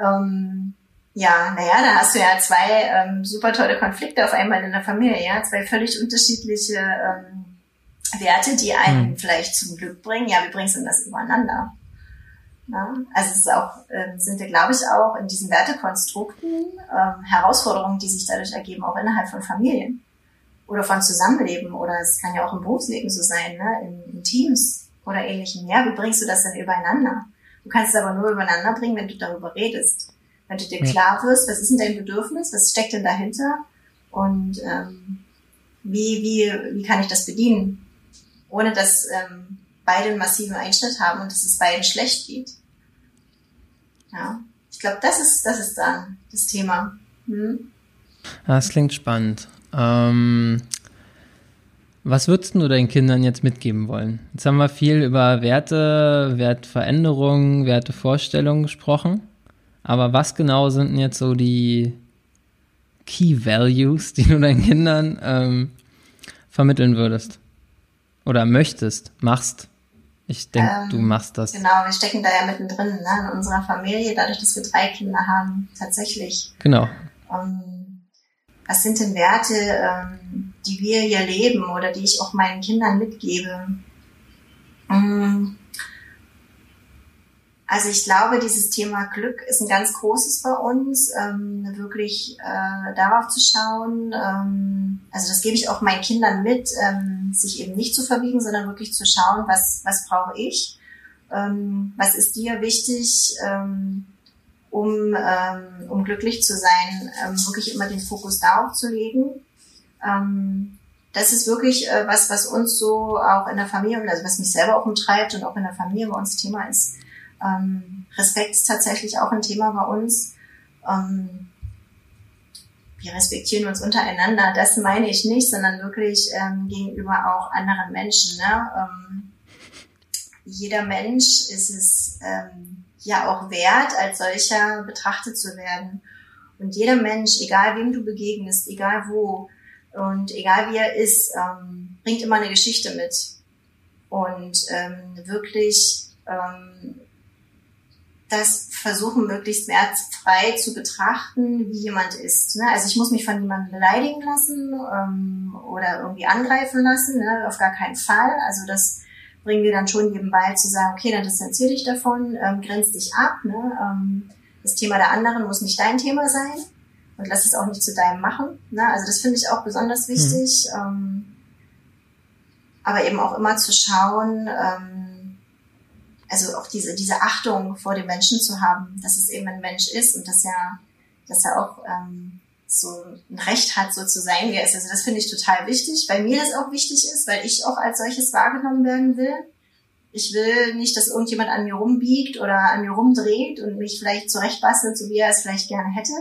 Ähm, ja, naja, da hast du ja zwei ähm, super tolle Konflikte auf einmal in der Familie, ja, zwei völlig unterschiedliche ähm, Werte, die einen mhm. vielleicht zum Glück bringen. Ja, wie bringst du denn das übereinander? Ja, also es ist auch, äh, sind wir, glaube ich, auch in diesen Wertekonstrukten ähm, Herausforderungen, die sich dadurch ergeben, auch innerhalb von Familien oder von Zusammenleben oder es kann ja auch im Berufsleben so sein, ne? in, in Teams oder ähnlichem. Ja, wie bringst du das denn übereinander? Du kannst es aber nur übereinander bringen, wenn du darüber redest. Wenn du dir klar wirst, was ist denn dein Bedürfnis, was steckt denn dahinter und ähm, wie, wie, wie kann ich das bedienen, ohne dass ähm, beide einen massiven Einschnitt haben und dass es beiden schlecht geht. Ja, ich glaube, das ist, das ist dann das Thema. Hm? Das klingt spannend. Ähm, was würdest du deinen Kindern jetzt mitgeben wollen? Jetzt haben wir viel über Werte, Wertveränderungen, Wertevorstellungen gesprochen. Aber was genau sind denn jetzt so die Key Values, die du deinen Kindern ähm, vermitteln würdest? Oder möchtest, machst? Ich denke, ähm, du machst das. Genau, wir stecken da ja mittendrin ne, in unserer Familie, dadurch, dass wir drei Kinder haben, tatsächlich. Genau. Ähm, was sind denn Werte, ähm, die wir hier leben oder die ich auch meinen Kindern mitgebe? Ähm, also ich glaube, dieses Thema Glück ist ein ganz großes bei uns, ähm, wirklich äh, darauf zu schauen. Ähm, also das gebe ich auch meinen Kindern mit, ähm, sich eben nicht zu verbiegen, sondern wirklich zu schauen, was, was brauche ich, ähm, was ist dir wichtig, ähm, um, ähm, um glücklich zu sein, ähm, wirklich immer den Fokus darauf zu legen. Ähm, das ist wirklich äh, was, was uns so auch in der Familie, also was mich selber auch umtreibt und auch in der Familie bei uns Thema ist, ähm, Respekt ist tatsächlich auch ein Thema bei uns. Ähm, wir respektieren uns untereinander, das meine ich nicht, sondern wirklich ähm, gegenüber auch anderen Menschen. Ne? Ähm, jeder Mensch ist es ähm, ja auch wert, als solcher betrachtet zu werden. Und jeder Mensch, egal wem du begegnest, egal wo und egal wie er ist, ähm, bringt immer eine Geschichte mit. Und ähm, wirklich ähm, das versuchen, möglichst wertfrei zu betrachten, wie jemand ist. Ne? Also ich muss mich von niemandem beleidigen lassen ähm, oder irgendwie angreifen lassen, ne? auf gar keinen Fall. Also das bringen wir dann schon jedem bei, zu sagen, okay, dann distanzier dich davon, ähm, grenz dich ab. Ne? Ähm, das Thema der anderen muss nicht dein Thema sein und lass es auch nicht zu deinem machen. Ne? Also das finde ich auch besonders wichtig. Mhm. Ähm, aber eben auch immer zu schauen, ähm, also auch diese, diese Achtung vor dem Menschen zu haben, dass es eben ein Mensch ist und dass er, dass er auch ähm, so ein Recht hat, so zu sein, wie er ist. Also das finde ich total wichtig, weil mir das auch wichtig ist, weil ich auch als solches wahrgenommen werden will. Ich will nicht, dass irgendjemand an mir rumbiegt oder an mir rumdreht und mich vielleicht zurechtbastelt, so wie er es vielleicht gerne hätte,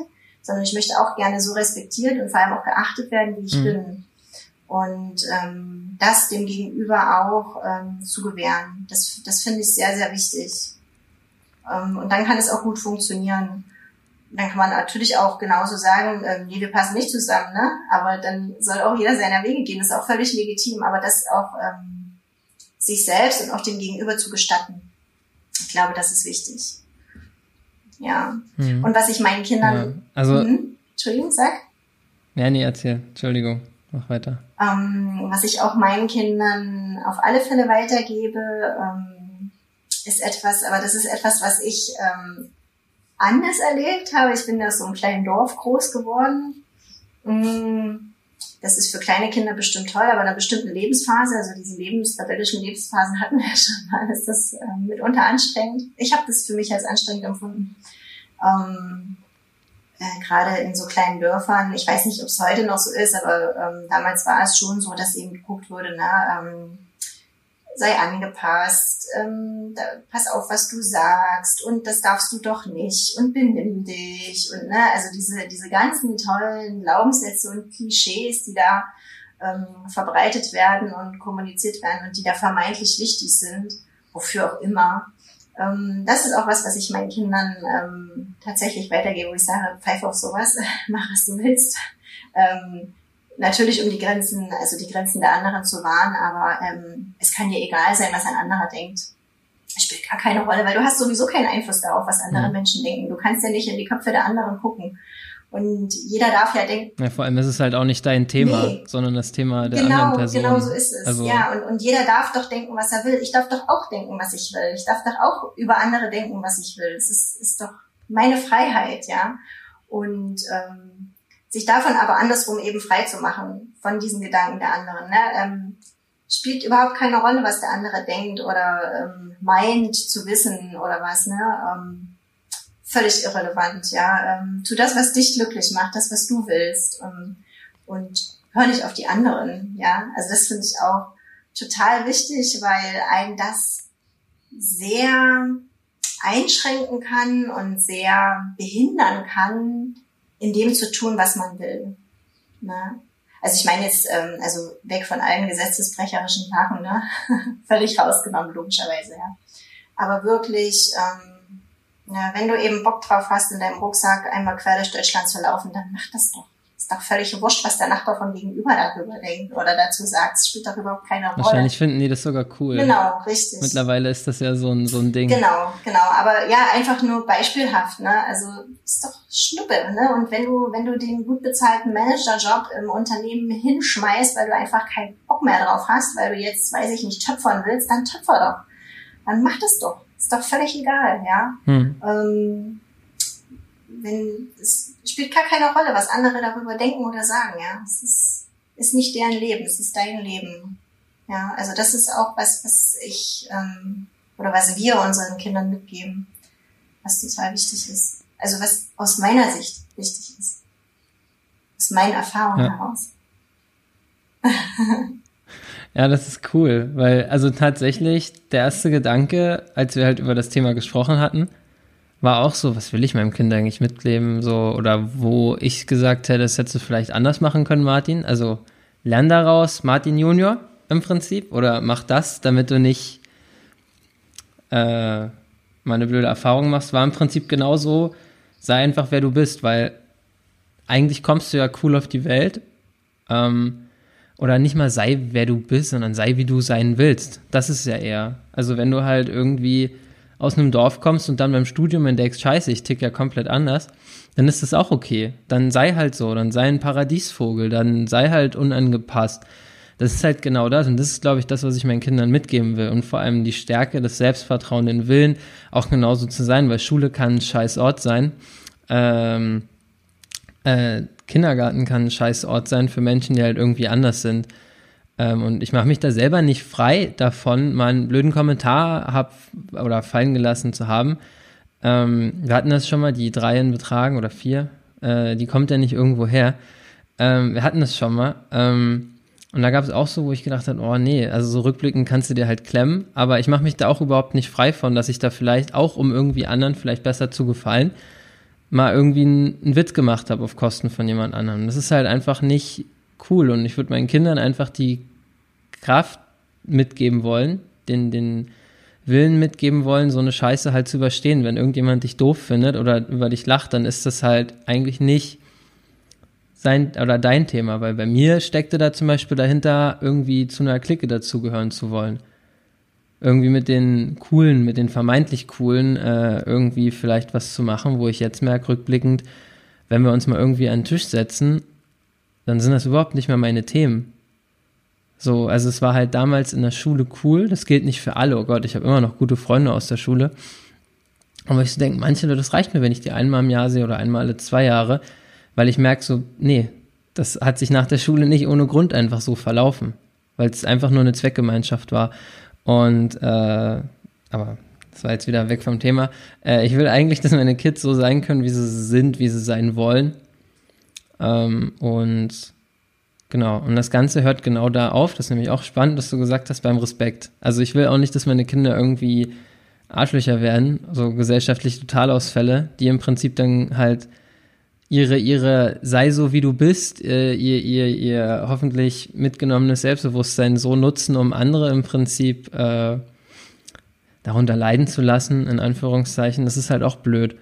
sondern ich möchte auch gerne so respektiert und vor allem auch geachtet werden, wie ich mhm. bin und ähm, das dem Gegenüber auch ähm, zu gewähren. Das, das finde ich sehr, sehr wichtig. Ähm, und dann kann es auch gut funktionieren. Dann kann man natürlich auch genauso sagen, ähm, nee, wir passen nicht zusammen, ne? Aber dann soll auch jeder seiner Wege gehen. Das ist auch völlig legitim, aber das auch ähm, sich selbst und auch dem Gegenüber zu gestatten. Ich glaube, das ist wichtig. Ja. Hm. Und was ich meinen Kindern. Ja, also. Hm, Entschuldigung, sag. Ja, nee, erzähl. Entschuldigung. Mach weiter. Ähm, was ich auch meinen Kindern auf alle Fälle weitergebe, ähm, ist etwas, aber das ist etwas, was ich ähm, anders erlebt habe. Ich bin aus so einem kleinen Dorf groß geworden. Mm, das ist für kleine Kinder bestimmt toll, aber in einer bestimmten Lebensphase, also diese lebensrebellischen Lebensphasen hatten wir ja schon mal, ist das äh, mitunter anstrengend. Ich habe das für mich als anstrengend empfunden. Ähm, äh, gerade in so kleinen Dörfern, ich weiß nicht, ob es heute noch so ist, aber ähm, damals war es schon so, dass eben geguckt wurde, na, ähm, sei angepasst, ähm, da, pass auf, was du sagst und das darfst du doch nicht und benimm dich und ne, also diese, diese ganzen tollen Glaubenssätze und Klischees, die da ähm, verbreitet werden und kommuniziert werden und die da vermeintlich wichtig sind, wofür auch immer, ähm, das ist auch was, was ich meinen Kindern ähm, tatsächlich weitergebe, wo ich sage, pfeif auf sowas, mach was du willst. Ähm, natürlich um die Grenzen, also die Grenzen der anderen zu wahren, aber ähm, es kann dir egal sein, was ein anderer denkt. Es spielt gar keine Rolle, weil du hast sowieso keinen Einfluss darauf, was andere mhm. Menschen denken. Du kannst ja nicht in die Köpfe der anderen gucken. Und jeder darf ja denken. Ja, vor allem ist es halt auch nicht dein Thema, nee. sondern das Thema der genau, anderen Person. Genau, so ist es. Also, ja, und, und jeder darf doch denken, was er will. Ich darf doch auch denken, was ich will. Ich darf doch auch über andere denken, was ich will. Es ist, ist doch meine Freiheit, ja. Und ähm, sich davon aber andersrum eben frei zu machen, von diesen Gedanken der anderen. Ne? Ähm, spielt überhaupt keine Rolle, was der andere denkt oder ähm, meint zu wissen oder was. Ne? Ähm, völlig irrelevant, ja. Ähm, tu das, was dich glücklich macht, das, was du willst. Ähm, und hör nicht auf die anderen, ja. Also das finde ich auch total wichtig, weil ein das sehr einschränken kann und sehr behindern kann, in dem zu tun, was man will. Ne? Also ich meine jetzt, ähm, also weg von allen gesetzesbrecherischen Sachen, ne? völlig rausgenommen, logischerweise, ja. Aber wirklich, ähm, ja, wenn du eben Bock drauf hast, in deinem Rucksack einmal quer durch Deutschland zu laufen, dann mach das doch ist doch völlig wurscht, was der Nachbar von gegenüber darüber denkt oder dazu sagt. Es spielt doch überhaupt keine Rolle. Wahrscheinlich finden die das sogar cool. Genau, richtig. Mittlerweile ist das ja so ein, so ein Ding. Genau, genau. Aber ja, einfach nur beispielhaft, ne? Also, ist doch Schnuppe, ne? Und wenn du, wenn du den gut bezahlten Managerjob im Unternehmen hinschmeißt, weil du einfach keinen Bock mehr drauf hast, weil du jetzt, weiß ich nicht, töpfern willst, dann töpfer doch. Dann mach das doch. Ist doch völlig egal, ja? Hm. Ähm, wenn es spielt gar keine Rolle, was andere darüber denken oder sagen, ja. Es ist, ist nicht deren Leben, es ist dein Leben. Ja, also das ist auch was, was ich ähm, oder was wir unseren Kindern mitgeben, was total wichtig ist. Also was aus meiner Sicht wichtig ist. Aus meinen Erfahrungen ja. heraus. Ja, das ist cool, weil also tatsächlich der erste Gedanke, als wir halt über das Thema gesprochen hatten, war auch so, was will ich meinem Kind eigentlich mitgeben, so, oder wo ich gesagt hätte, das hättest du vielleicht anders machen können, Martin. Also lern daraus, Martin Junior im Prinzip, oder mach das, damit du nicht äh, mal blöde Erfahrung machst, war im Prinzip genauso, sei einfach wer du bist, weil eigentlich kommst du ja cool auf die Welt. Ähm, oder nicht mal sei wer du bist, sondern sei wie du sein willst. Das ist ja eher. Also wenn du halt irgendwie aus einem Dorf kommst und dann beim Studium entdeckst, scheiße, ich tick ja komplett anders, dann ist das auch okay. Dann sei halt so, dann sei ein Paradiesvogel, dann sei halt unangepasst. Das ist halt genau das und das ist, glaube ich, das, was ich meinen Kindern mitgeben will und vor allem die Stärke, das Selbstvertrauen, den Willen, auch genauso zu sein, weil Schule kann ein scheiß Ort sein. Ähm, äh, Kindergarten kann ein scheiß Ort sein für Menschen, die halt irgendwie anders sind. Ähm, und ich mache mich da selber nicht frei davon, mal einen blöden Kommentar hab oder fallen gelassen zu haben. Ähm, wir hatten das schon mal, die drei in Betragen oder vier, äh, die kommt ja nicht irgendwo her. Ähm, wir hatten das schon mal. Ähm, und da gab es auch so, wo ich gedacht habe, oh nee, also so rückblickend kannst du dir halt klemmen, aber ich mache mich da auch überhaupt nicht frei von, dass ich da vielleicht auch, um irgendwie anderen vielleicht besser zu gefallen, mal irgendwie einen, Witz gemacht habe auf Kosten von jemand anderem. Das ist halt einfach nicht cool. Und ich würde meinen Kindern einfach die Kraft mitgeben wollen, den, den Willen mitgeben wollen, so eine Scheiße halt zu überstehen. Wenn irgendjemand dich doof findet oder über dich lacht, dann ist das halt eigentlich nicht sein oder dein Thema, weil bei mir steckte da zum Beispiel dahinter, irgendwie zu einer Clique dazugehören zu wollen. Irgendwie mit den coolen, mit den vermeintlich coolen, äh, irgendwie vielleicht was zu machen, wo ich jetzt merke, rückblickend, wenn wir uns mal irgendwie an den Tisch setzen dann sind das überhaupt nicht mehr meine Themen. So, also es war halt damals in der Schule cool. Das gilt nicht für alle. Oh Gott, ich habe immer noch gute Freunde aus der Schule. Aber ich so denke, manche, das reicht mir, wenn ich die einmal im Jahr sehe oder einmal alle zwei Jahre, weil ich merke so, nee, das hat sich nach der Schule nicht ohne Grund einfach so verlaufen, weil es einfach nur eine Zweckgemeinschaft war. Und, äh, aber das war jetzt wieder weg vom Thema. Äh, ich will eigentlich, dass meine Kids so sein können, wie sie sind, wie sie sein wollen. Ähm, und genau, und das Ganze hört genau da auf. Das ist nämlich auch spannend, dass du gesagt hast, beim Respekt. Also ich will auch nicht, dass meine Kinder irgendwie Arschlöcher werden, so gesellschaftliche Totalausfälle, die im Prinzip dann halt ihre, ihre sei so wie du bist, äh, ihr, ihr, ihr hoffentlich mitgenommenes Selbstbewusstsein so nutzen, um andere im Prinzip äh, darunter leiden zu lassen, in Anführungszeichen. Das ist halt auch blöd.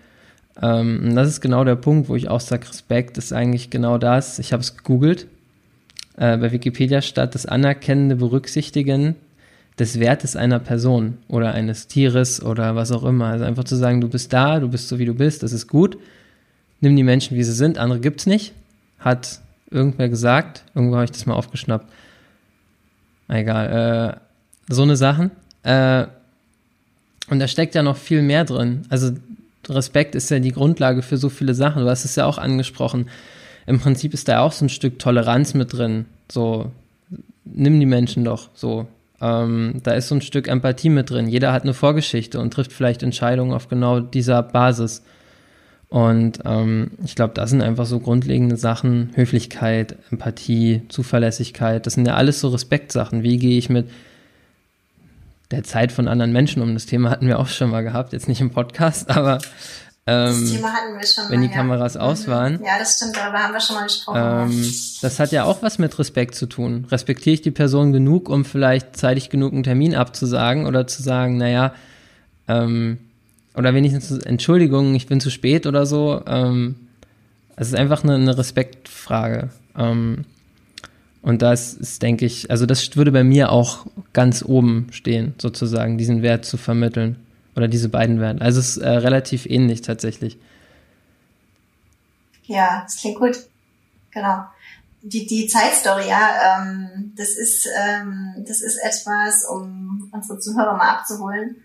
Ähm, und das ist genau der Punkt, wo ich auch sage, Respekt ist eigentlich genau das. Ich habe es gegoogelt. Äh, bei Wikipedia statt das anerkennende Berücksichtigen des Wertes einer Person oder eines Tieres oder was auch immer. Also einfach zu sagen, du bist da, du bist so wie du bist, das ist gut. Nimm die Menschen, wie sie sind, andere gibt's nicht. Hat irgendwer gesagt, irgendwo habe ich das mal aufgeschnappt. Egal, äh, so eine Sachen. Äh, und da steckt ja noch viel mehr drin. Also Respekt ist ja die Grundlage für so viele Sachen. Du hast es ja auch angesprochen. Im Prinzip ist da auch so ein Stück Toleranz mit drin. So, nimm die Menschen doch. So, ähm, da ist so ein Stück Empathie mit drin. Jeder hat eine Vorgeschichte und trifft vielleicht Entscheidungen auf genau dieser Basis. Und ähm, ich glaube, das sind einfach so grundlegende Sachen. Höflichkeit, Empathie, Zuverlässigkeit. Das sind ja alles so Respektsachen. Wie gehe ich mit der Zeit von anderen Menschen um. Das Thema hatten wir auch schon mal gehabt, jetzt nicht im Podcast, aber ähm, das Thema hatten wir schon wenn mal, die Kameras ja. aus mhm. waren. Ja, das stimmt, darüber haben wir schon mal gesprochen. Ähm, das hat ja auch was mit Respekt zu tun. Respektiere ich die Person genug, um vielleicht zeitig genug einen Termin abzusagen oder zu sagen, naja, ähm, oder wenigstens Entschuldigung, ich bin zu spät oder so. Ähm, es ist einfach eine, eine Respektfrage. Ähm, und das ist, denke ich, also das würde bei mir auch ganz oben stehen, sozusagen, diesen Wert zu vermitteln. Oder diese beiden Werte. Also es ist äh, relativ ähnlich tatsächlich. Ja, das klingt gut. Genau. Die, die Zeitstory, ja, ähm, das ist, ähm, das ist etwas, um unsere Zuhörer mal abzuholen,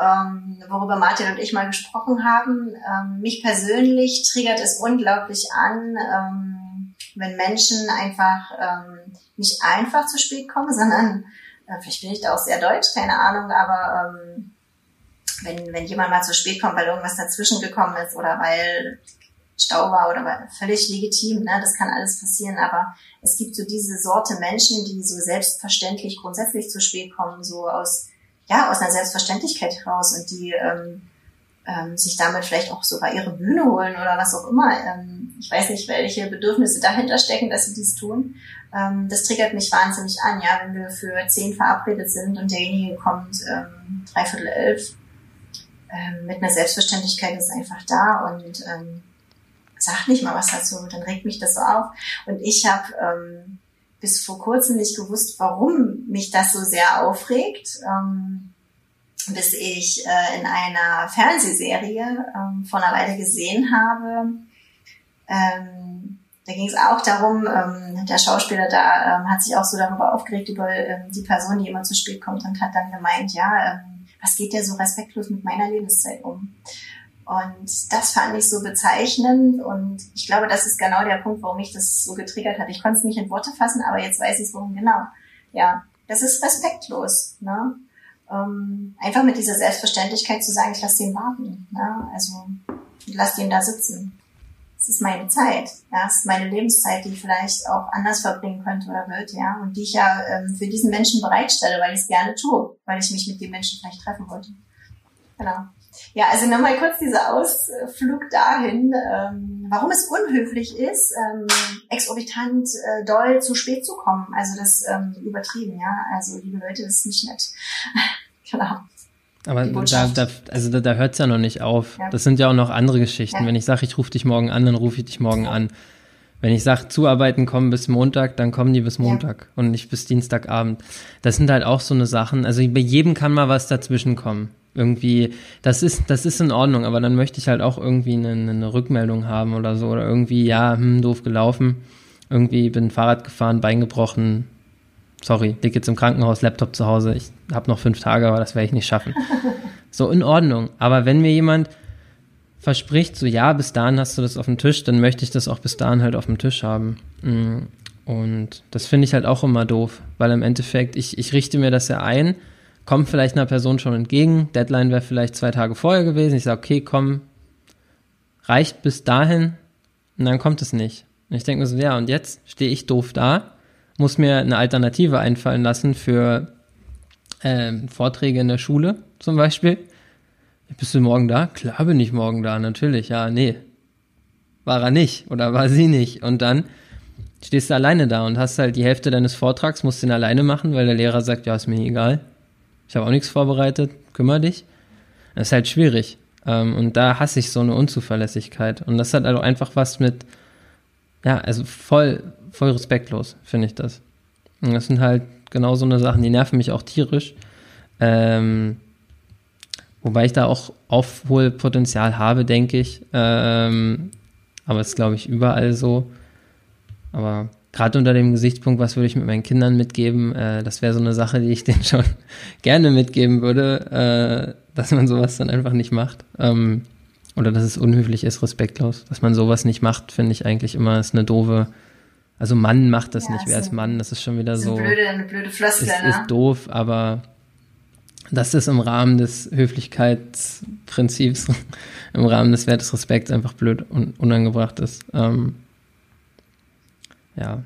ähm, worüber Martin und ich mal gesprochen haben. Ähm, mich persönlich triggert es unglaublich an, ähm, wenn Menschen einfach ähm, nicht einfach zu spät kommen, sondern äh, vielleicht bin ich da auch sehr deutsch, keine Ahnung, aber ähm, wenn, wenn jemand mal zu spät kommt, weil irgendwas dazwischen gekommen ist oder weil Stau war oder weil, völlig legitim, ne? das kann alles passieren, aber es gibt so diese Sorte Menschen, die so selbstverständlich grundsätzlich zu spät kommen, so aus, ja, aus einer Selbstverständlichkeit heraus und die ähm, ähm, sich damit vielleicht auch sogar ihre Bühne holen oder was auch immer. Ähm, ich weiß nicht, welche Bedürfnisse dahinter stecken, dass sie dies tun. Ähm, das triggert mich wahnsinnig an, ja, wenn wir für zehn verabredet sind und derjenige kommt ähm, dreiviertel elf ähm, mit einer Selbstverständlichkeit ist einfach da und ähm, sagt nicht mal was dazu, dann regt mich das so auf. Und ich habe ähm, bis vor kurzem nicht gewusst, warum mich das so sehr aufregt, ähm, bis ich äh, in einer Fernsehserie ähm, vor einer Weile gesehen habe. Ähm, da ging es auch darum, ähm, der Schauspieler da ähm, hat sich auch so darüber aufgeregt über ähm, die Person, die immer zu spät kommt und hat dann gemeint, ja, was geht der so respektlos mit meiner Lebenszeit um? Und das fand ich so bezeichnend und ich glaube, das ist genau der Punkt, warum mich das so getriggert hat. Ich konnte es nicht in Worte fassen, aber jetzt weiß ich es warum genau. Ja, das ist respektlos. Ne? Ähm, einfach mit dieser Selbstverständlichkeit zu sagen, ich lasse den warten. Ne? Also ich lasse den da sitzen es ist meine Zeit, ja, es ist meine Lebenszeit, die ich vielleicht auch anders verbringen könnte oder wird, ja, und die ich ja ähm, für diesen Menschen bereitstelle, weil ich es gerne tue, weil ich mich mit dem Menschen vielleicht treffen wollte. Genau. Ja, also nochmal kurz dieser Ausflug dahin, ähm, warum es unhöflich ist, ähm, exorbitant äh, doll zu spät zu kommen. Also das ähm, übertrieben, ja. Also liebe Leute, das ist nicht nett. genau. Aber da, da, also da, da hört es ja noch nicht auf. Ja. Das sind ja auch noch andere Geschichten. Ja. Wenn ich sage, ich rufe dich morgen an, dann rufe ich dich morgen ja. an. Wenn ich sage, zuarbeiten kommen bis Montag, dann kommen die bis Montag und nicht bis Dienstagabend. Das sind halt auch so eine Sachen. Also bei jedem kann mal was dazwischen kommen. Irgendwie, das ist, das ist in Ordnung, aber dann möchte ich halt auch irgendwie eine, eine Rückmeldung haben oder so. Oder irgendwie, ja, hm, doof gelaufen. Irgendwie bin Fahrrad gefahren, Bein gebrochen, sorry, lieg jetzt im Krankenhaus, Laptop zu Hause, ich habe noch fünf Tage, aber das werde ich nicht schaffen. So, in Ordnung. Aber wenn mir jemand verspricht, so ja, bis dahin hast du das auf dem Tisch, dann möchte ich das auch bis dahin halt auf dem Tisch haben. Mm. Und das finde ich halt auch immer doof, weil im Endeffekt, ich, ich richte mir das ja ein, komme vielleicht einer Person schon entgegen, Deadline wäre vielleicht zwei Tage vorher gewesen, ich sage, okay, komm, reicht bis dahin, und dann kommt es nicht. Und ich denke mir so, ja, und jetzt stehe ich doof da muss mir eine Alternative einfallen lassen für ähm, Vorträge in der Schule zum Beispiel. Bist du morgen da? Klar bin ich morgen da, natürlich. Ja, nee. War er nicht oder war sie nicht. Und dann stehst du alleine da und hast halt die Hälfte deines Vortrags, musst den alleine machen, weil der Lehrer sagt, ja, ist mir egal. Ich habe auch nichts vorbereitet, kümmere dich. Das ist halt schwierig. Ähm, und da hasse ich so eine Unzuverlässigkeit. Und das hat also einfach was mit, ja, also voll voll respektlos, finde ich das. Und das sind halt genau so eine Sachen, die nerven mich auch tierisch. Ähm, wobei ich da auch Aufholpotenzial habe, denke ich. Ähm, aber es ist, glaube ich, überall so. Aber gerade unter dem Gesichtspunkt, was würde ich mit meinen Kindern mitgeben, äh, das wäre so eine Sache, die ich denen schon gerne mitgeben würde, äh, dass man sowas dann einfach nicht macht. Ähm, oder dass es unhöflich ist, respektlos. Dass man sowas nicht macht, finde ich eigentlich immer ist eine doofe also Mann macht das ja, nicht. Wer ist Mann? Das ist schon wieder so. Eine blöde, eine blöde Floskel, ist, ne? ist doof, aber dass das im Rahmen des Höflichkeitsprinzips, im Rahmen des Wertes Respekts einfach blöd und unangebracht ist. Ähm, ja.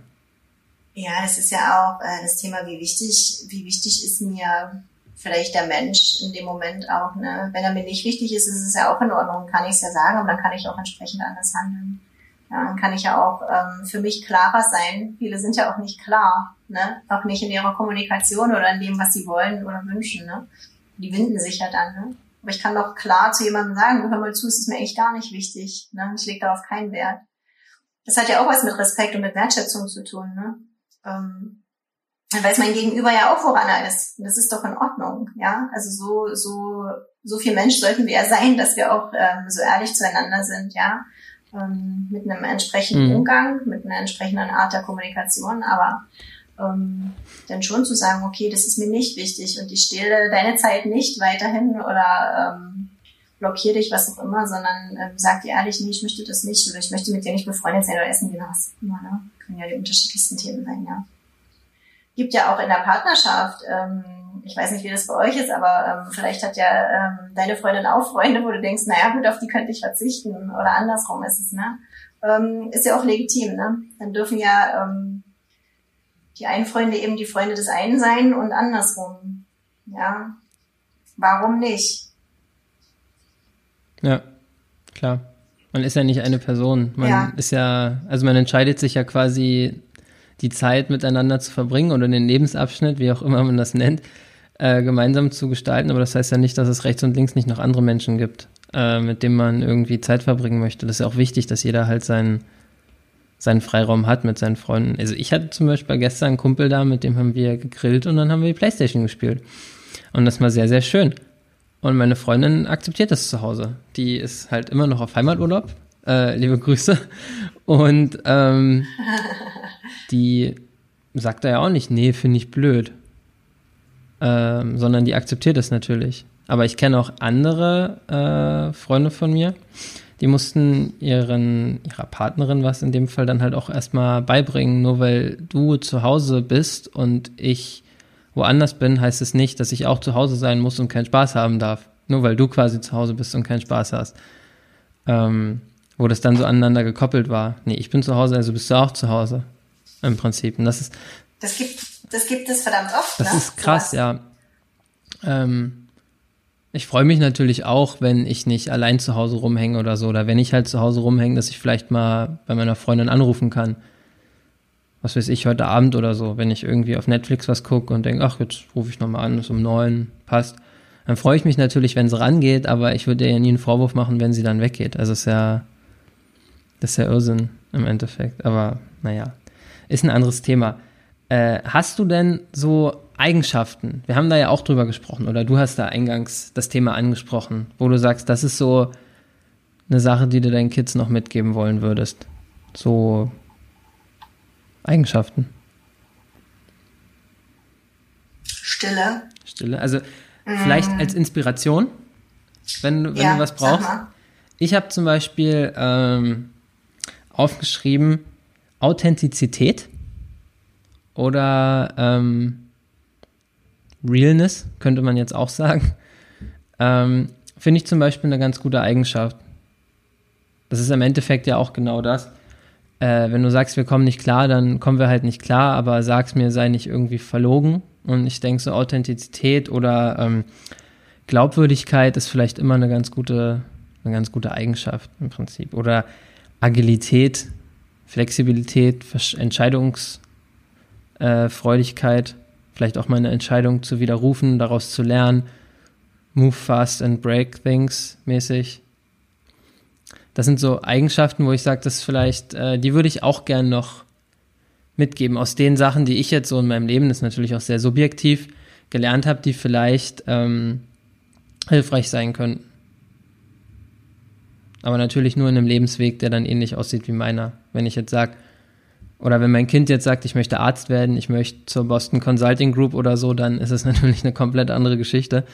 Ja, es ist ja auch äh, das Thema, wie wichtig, wie wichtig ist mir vielleicht der Mensch in dem Moment auch, ne? Wenn er mir nicht wichtig ist, ist es ja auch in Ordnung, kann ich es ja sagen, aber dann kann ich auch entsprechend anders handeln. Ja, dann kann ich ja auch ähm, für mich klarer sein. Viele sind ja auch nicht klar, ne? Auch nicht in ihrer Kommunikation oder in dem, was sie wollen oder wünschen, ne? Die winden sich ja dann, ne? Aber ich kann doch klar zu jemandem sagen, hör mal zu, es ist mir echt gar nicht wichtig, ne? Ich lege darauf keinen Wert. Das hat ja auch was mit Respekt und mit Wertschätzung zu tun, ne? Ähm, dann weiß mein Gegenüber ja auch, woran er ist. Und das ist doch in Ordnung, ja. Also so, so, so viel Mensch sollten wir ja sein, dass wir auch ähm, so ehrlich zueinander sind, ja. Ähm, mit einem entsprechenden mhm. Umgang, mit einer entsprechenden Art der Kommunikation, aber ähm, dann schon zu sagen, okay, das ist mir nicht wichtig und ich stehle deine Zeit nicht weiterhin oder ähm, blockiere dich, was auch immer, sondern ähm, sag dir ehrlich, nee, ich möchte das nicht oder ich möchte mit dir nicht befreundet sein oder essen gehen, was immer, ne? Können ja die unterschiedlichsten Themen sein, ja gibt ja auch in der Partnerschaft, ähm, ich weiß nicht, wie das bei euch ist, aber ähm, vielleicht hat ja ähm, deine Freundin auch Freunde, wo du denkst, naja gut, auf die könnte ich verzichten oder andersrum ist es, ne? Ähm, ist ja auch legitim, ne? Dann dürfen ja ähm, die einen Freunde eben die Freunde des einen sein und andersrum. Ja. Warum nicht? Ja, klar. Man ist ja nicht eine Person. Man ja. ist ja, also man entscheidet sich ja quasi die Zeit miteinander zu verbringen oder den Lebensabschnitt, wie auch immer man das nennt, äh, gemeinsam zu gestalten. Aber das heißt ja nicht, dass es rechts und links nicht noch andere Menschen gibt, äh, mit denen man irgendwie Zeit verbringen möchte. Das ist ja auch wichtig, dass jeder halt seinen, seinen Freiraum hat mit seinen Freunden. Also ich hatte zum Beispiel gestern einen Kumpel da, mit dem haben wir gegrillt und dann haben wir die Playstation gespielt. Und das war sehr, sehr schön. Und meine Freundin akzeptiert das zu Hause. Die ist halt immer noch auf Heimaturlaub. Äh, liebe Grüße. Und ähm, die sagt da ja auch nicht, nee, finde ich blöd. Ähm, sondern die akzeptiert es natürlich. Aber ich kenne auch andere äh, Freunde von mir, die mussten ihren, ihrer Partnerin was in dem Fall dann halt auch erstmal beibringen, nur weil du zu Hause bist und ich woanders bin, heißt es nicht, dass ich auch zu Hause sein muss und keinen Spaß haben darf. Nur weil du quasi zu Hause bist und keinen Spaß hast. Ähm, wo das dann so aneinander gekoppelt war. Nee, ich bin zu Hause, also bist du auch zu Hause. Im Prinzip. Und das ist. Das gibt, das gibt es verdammt oft. Das ne? ist krass, so ja. Ähm, ich freue mich natürlich auch, wenn ich nicht allein zu Hause rumhänge oder so. Oder wenn ich halt zu Hause rumhänge, dass ich vielleicht mal bei meiner Freundin anrufen kann. Was weiß ich, heute Abend oder so, wenn ich irgendwie auf Netflix was gucke und denke, ach, jetzt rufe ich nochmal an, ist um neun, passt. Dann freue ich mich natürlich, wenn sie rangeht, aber ich würde ihr nie einen Vorwurf machen, wenn sie dann weggeht. Also ist ja das ist ja Irrsinn im Endeffekt. Aber naja, ist ein anderes Thema. Äh, hast du denn so Eigenschaften? Wir haben da ja auch drüber gesprochen, oder du hast da eingangs das Thema angesprochen, wo du sagst, das ist so eine Sache, die du deinen Kids noch mitgeben wollen würdest. So Eigenschaften. Stille. Stille. Also mm. vielleicht als Inspiration, wenn, wenn ja, du was brauchst. Ich habe zum Beispiel ähm, aufgeschrieben Authentizität oder ähm, Realness, könnte man jetzt auch sagen. Ähm, Finde ich zum Beispiel eine ganz gute Eigenschaft. Das ist im Endeffekt ja auch genau das. Äh, wenn du sagst, wir kommen nicht klar, dann kommen wir halt nicht klar, aber sag's mir, sei nicht irgendwie verlogen. Und ich denke, so Authentizität oder ähm, Glaubwürdigkeit ist vielleicht immer eine ganz gute, eine ganz gute Eigenschaft im Prinzip. Oder Agilität, Flexibilität, Entscheidungsfreudigkeit, äh, vielleicht auch mal eine Entscheidung zu widerrufen, daraus zu lernen, move fast and break things mäßig. Das sind so Eigenschaften, wo ich sage, das vielleicht, äh, die würde ich auch gern noch mitgeben aus den Sachen, die ich jetzt so in meinem Leben, das ist natürlich auch sehr subjektiv, gelernt habe, die vielleicht ähm, hilfreich sein könnten. Aber natürlich nur in einem Lebensweg, der dann ähnlich aussieht wie meiner. Wenn ich jetzt sage, oder wenn mein Kind jetzt sagt, ich möchte Arzt werden, ich möchte zur Boston Consulting Group oder so, dann ist es natürlich eine komplett andere Geschichte.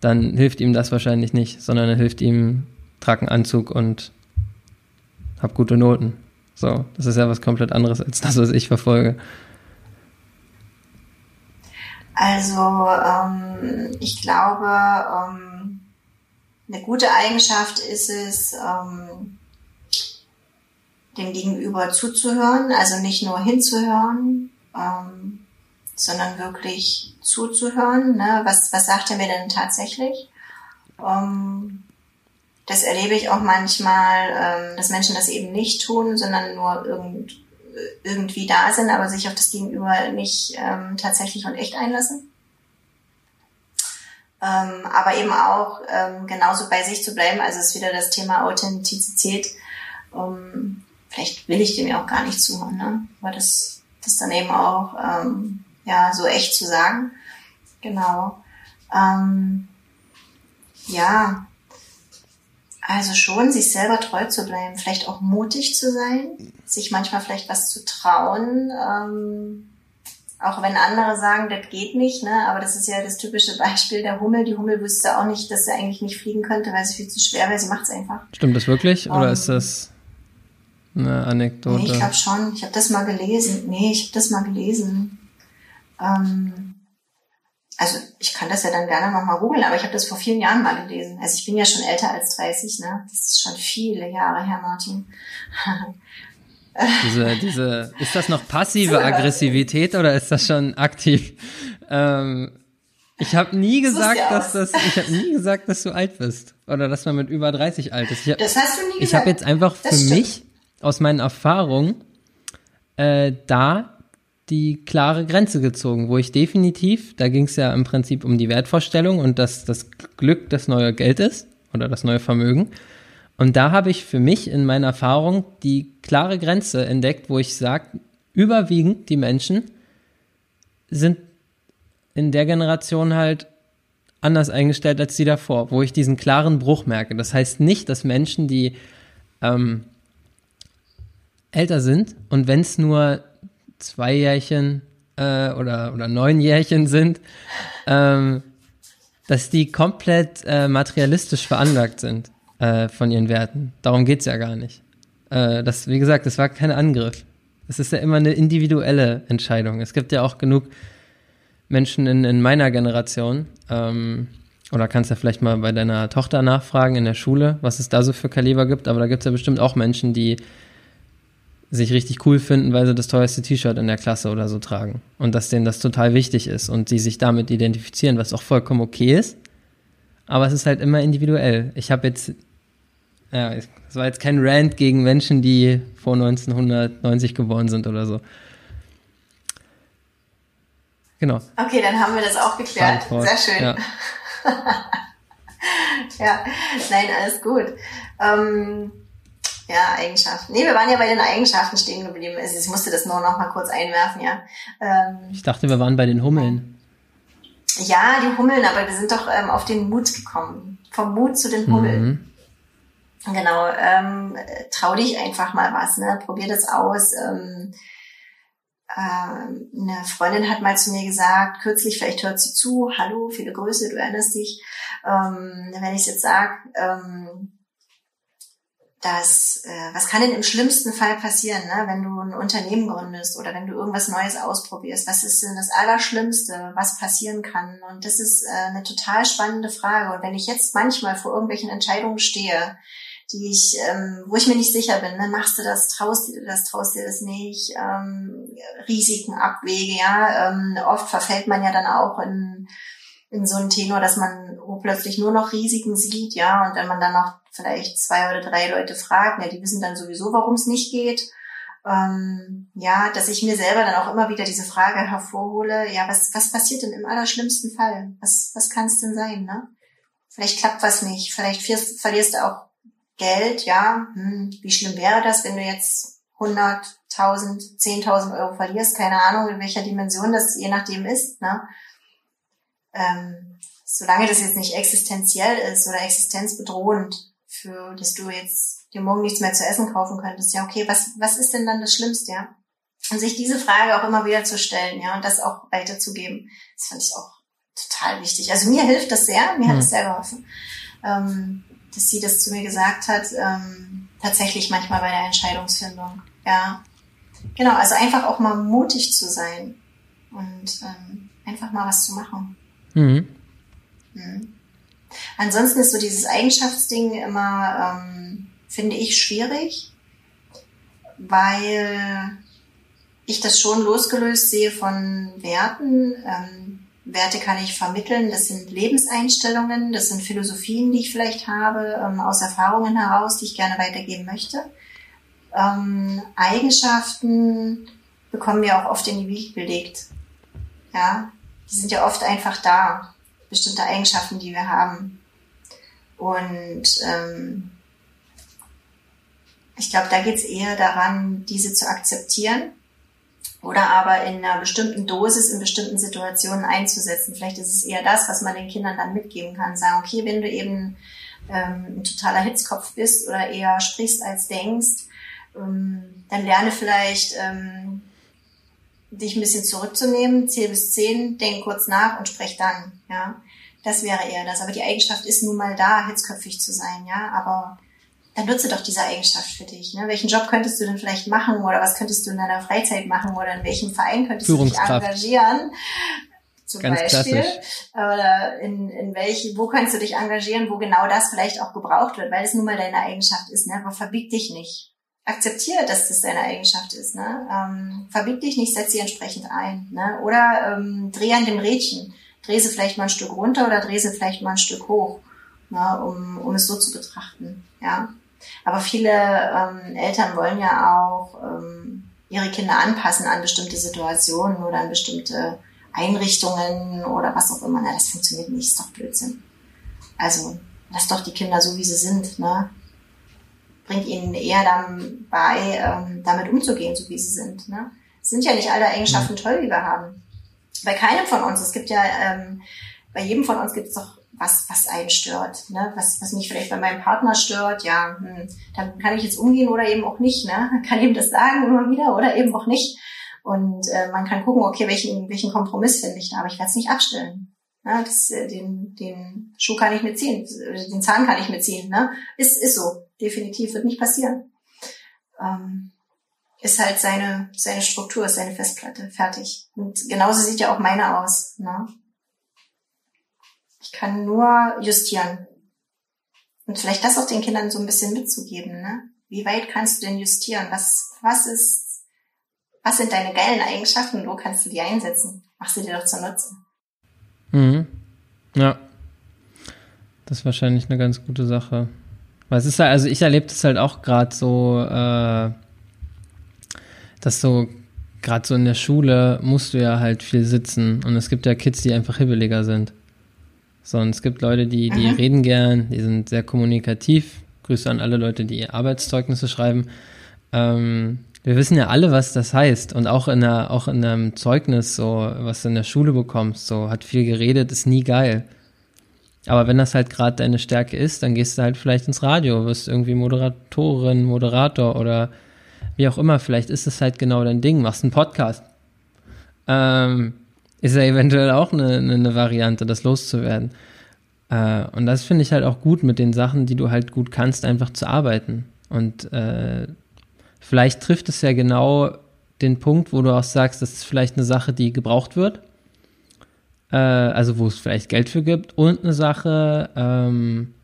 Dann hilft ihm das wahrscheinlich nicht, sondern dann hilft ihm, trag einen Anzug und hab gute Noten. So, das ist ja was komplett anderes als das, was ich verfolge. Also, ähm, ich glaube, ähm, eine gute Eigenschaft ist es, ähm, dem Gegenüber zuzuhören, also nicht nur hinzuhören, ähm, sondern wirklich zuzuhören. Ne? Was, was sagt er mir denn tatsächlich? Ähm, das erlebe ich auch manchmal, ähm, dass Menschen das eben nicht tun, sondern nur irgend, irgendwie da sind, aber sich auf das Gegenüber nicht ähm, tatsächlich und echt einlassen. Ähm, aber eben auch genauso bei sich zu bleiben. Also ist wieder das Thema Authentizität. Vielleicht will ich dem ja auch gar nicht zuhören, ne? aber das, das dann eben auch ja so echt zu sagen. Genau. Ja, also schon, sich selber treu zu bleiben, vielleicht auch mutig zu sein, sich manchmal vielleicht was zu trauen, ähm, auch wenn andere sagen, das geht nicht, ne? aber das ist ja das typische Beispiel der Hummel. Die Hummel wüsste auch nicht, dass sie eigentlich nicht fliegen könnte, weil sie viel zu schwer wäre. Sie macht es einfach. Stimmt das wirklich oder um, ist das eine Anekdote? Nee, ich glaube schon. Ich habe das mal gelesen. Nee, ich habe das mal gelesen. Ähm, also ich kann das ja dann gerne nochmal googeln, aber ich habe das vor vielen Jahren mal gelesen. Also ich bin ja schon älter als 30, ne? Das ist schon viele Jahre her, Martin. diese, diese, ist das noch passive Aggressivität oder ist das schon aktiv? Ähm, ich habe nie gesagt, dass das, ich habe nie gesagt, dass du alt bist oder dass man mit über 30 alt ist. Ich hab, das hast du nie gesagt. Ich habe jetzt einfach für mich aus meinen Erfahrungen äh, da die klare Grenze gezogen, wo ich definitiv, da ging es ja im Prinzip um die Wertvorstellung und dass das Glück das neue Geld ist oder das neue Vermögen. Und da habe ich für mich in meiner Erfahrung die klare Grenze entdeckt, wo ich sage, überwiegend die Menschen sind in der Generation halt anders eingestellt als die davor, wo ich diesen klaren Bruch merke. Das heißt nicht, dass Menschen, die ähm, älter sind und wenn es nur zwei Jährchen äh, oder, oder neun Jährchen sind, ähm, dass die komplett äh, materialistisch veranlagt sind äh, von ihren Werten. Darum geht's ja gar nicht. Äh, das, wie gesagt, das war kein Angriff. Es ist ja immer eine individuelle Entscheidung. Es gibt ja auch genug Menschen in, in meiner Generation, ähm, oder kannst ja vielleicht mal bei deiner Tochter nachfragen in der Schule, was es da so für Kaliber gibt, aber da gibt es ja bestimmt auch Menschen, die sich richtig cool finden, weil sie das teuerste T-Shirt in der Klasse oder so tragen. Und dass denen das total wichtig ist und sie sich damit identifizieren, was auch vollkommen okay ist. Aber es ist halt immer individuell. Ich habe jetzt ja, das war jetzt kein Rant gegen Menschen, die vor 1990 geboren sind oder so. Genau. Okay, dann haben wir das auch geklärt. Sehr schön. Ja. ja, nein, alles gut. Ähm, ja, Eigenschaften. Nee, wir waren ja bei den Eigenschaften stehen geblieben. Also ich musste das nur noch mal kurz einwerfen, ja. Ähm, ich dachte, wir waren bei den Hummeln. Ja, die Hummeln, aber wir sind doch ähm, auf den Mut gekommen. Vom Mut zu den Hummeln. Mhm. Genau, ähm, trau dich einfach mal was, ne? Probier das aus. Ähm, äh, eine Freundin hat mal zu mir gesagt, kürzlich, vielleicht hört sie zu, hallo, viele Grüße, du erinnerst dich, ähm, wenn ich jetzt sage, ähm, dass, äh, was kann denn im schlimmsten Fall passieren, ne? wenn du ein Unternehmen gründest oder wenn du irgendwas Neues ausprobierst? Was ist denn das Allerschlimmste, was passieren kann? Und das ist äh, eine total spannende Frage. Und wenn ich jetzt manchmal vor irgendwelchen Entscheidungen stehe, die ich, ähm, wo ich mir nicht sicher bin, ne? machst du das, traust du das, traust du das nicht, ähm, Risiken abwege, ja, ähm, oft verfällt man ja dann auch in, in so einen Tenor, dass man plötzlich nur noch Risiken sieht, ja, und wenn man dann noch vielleicht zwei oder drei Leute fragt, ja, die wissen dann sowieso, warum es nicht geht, ähm, ja, dass ich mir selber dann auch immer wieder diese Frage hervorhole, ja, was, was passiert denn im allerschlimmsten Fall? Was, was kann es denn sein, ne? Vielleicht klappt was nicht, vielleicht verlierst du auch Geld, ja, hm, wie schlimm wäre das, wenn du jetzt 100, 1000, 10.000 Euro verlierst, keine Ahnung, in welcher Dimension das je nachdem ist, ne? Ähm, solange das jetzt nicht existenziell ist oder existenzbedrohend, für, dass du jetzt dir morgen nichts mehr zu essen kaufen könntest, ja, okay, was, was ist denn dann das Schlimmste, ja? Und sich diese Frage auch immer wieder zu stellen, ja, und das auch weiterzugeben, das fand ich auch total wichtig. Also mir hilft das sehr, mir hm. hat es sehr geholfen. Ähm, dass sie das zu mir gesagt hat, ähm, tatsächlich manchmal bei der Entscheidungsfindung. Ja, genau. Also einfach auch mal mutig zu sein und ähm, einfach mal was zu machen. Mhm. Mhm. Ansonsten ist so dieses Eigenschaftsding immer, ähm, finde ich, schwierig, weil ich das schon losgelöst sehe von Werten. Ähm, Werte kann ich vermitteln, das sind Lebenseinstellungen, das sind Philosophien, die ich vielleicht habe, ähm, aus Erfahrungen heraus, die ich gerne weitergeben möchte. Ähm, Eigenschaften bekommen wir auch oft in die Wiege gelegt. Ja, die sind ja oft einfach da, bestimmte Eigenschaften, die wir haben. Und ähm, ich glaube, da geht es eher daran, diese zu akzeptieren oder aber in einer bestimmten Dosis in bestimmten Situationen einzusetzen. Vielleicht ist es eher das, was man den Kindern dann mitgeben kann. Sagen, okay, wenn du eben ähm, ein totaler Hitzkopf bist oder eher sprichst als denkst, ähm, dann lerne vielleicht ähm, dich ein bisschen zurückzunehmen, zähl bis zehn, denk kurz nach und sprech dann. Ja, das wäre eher das. Aber die Eigenschaft ist nun mal da, hitzköpfig zu sein. Ja, aber dann nutze doch diese Eigenschaft für dich. Ne? Welchen Job könntest du denn vielleicht machen oder was könntest du in deiner Freizeit machen oder in welchem Verein könntest du dich engagieren? Zum Ganz Beispiel. Klassisch. Oder in, in welche, wo kannst du dich engagieren, wo genau das vielleicht auch gebraucht wird, weil es nun mal deine Eigenschaft ist. Ne? Aber verbieg dich nicht. Akzeptiere, dass das deine Eigenschaft ist. Ne? Ähm, verbieg dich nicht, setz sie entsprechend ein. Ne? Oder ähm, dreh an dem Rädchen. Dreh sie vielleicht mal ein Stück runter oder dreh sie vielleicht mal ein Stück hoch, ne? um, um es so zu betrachten. Ja. Aber viele ähm, Eltern wollen ja auch ähm, ihre Kinder anpassen an bestimmte Situationen oder an bestimmte Einrichtungen oder was auch immer. Na, das funktioniert nicht, ist doch Blödsinn. Also lass doch die Kinder so, wie sie sind. Ne? Bringt ihnen eher dann bei, ähm, damit umzugehen, so wie sie sind. Ne? Es sind ja nicht alle Eigenschaften mhm. toll, die wir haben. Bei keinem von uns. Es gibt ja, ähm, bei jedem von uns gibt es doch was, was einen stört, ne? was, was mich vielleicht bei meinem Partner stört, ja, hm, dann kann ich jetzt umgehen oder eben auch nicht, ne? kann ihm das sagen immer wieder oder eben auch nicht. Und äh, man kann gucken, okay, welchen, welchen Kompromiss finde ich da, aber ich werde es nicht abstellen. Ne? Das, äh, den, den Schuh kann ich mitziehen, den Zahn kann ich mitziehen. Ne? Ist, ist so, definitiv, wird nicht passieren. Ähm, ist halt seine, seine Struktur, ist seine Festplatte, fertig. Und genauso sieht ja auch meine aus. Ne? Ich kann nur justieren. Und vielleicht das auch den Kindern so ein bisschen mitzugeben, ne? Wie weit kannst du denn justieren? Was, was ist, was sind deine geilen Eigenschaften? Wo kannst du die einsetzen? Mach sie dir doch zur Nutze. Mhm. Ja. Das ist wahrscheinlich eine ganz gute Sache. Weil es ist halt, also ich erlebe das halt auch gerade so, äh, dass so, gerade so in der Schule musst du ja halt viel sitzen und es gibt ja Kids, die einfach hibbeliger sind. So, und es gibt Leute, die, die mhm. reden gern, die sind sehr kommunikativ. Grüße an alle Leute, die Arbeitszeugnisse schreiben. Ähm, wir wissen ja alle, was das heißt. Und auch in, einer, auch in einem Zeugnis, so, was du in der Schule bekommst, so, hat viel geredet, ist nie geil. Aber wenn das halt gerade deine Stärke ist, dann gehst du halt vielleicht ins Radio, wirst irgendwie Moderatorin, Moderator oder wie auch immer. Vielleicht ist es halt genau dein Ding, machst einen Podcast. Ähm, ist ja eventuell auch eine, eine Variante, das loszuwerden. Äh, und das finde ich halt auch gut mit den Sachen, die du halt gut kannst, einfach zu arbeiten. Und äh, vielleicht trifft es ja genau den Punkt, wo du auch sagst, das ist vielleicht eine Sache, die gebraucht wird. Äh, also wo es vielleicht Geld für gibt. Und eine Sache, ähm,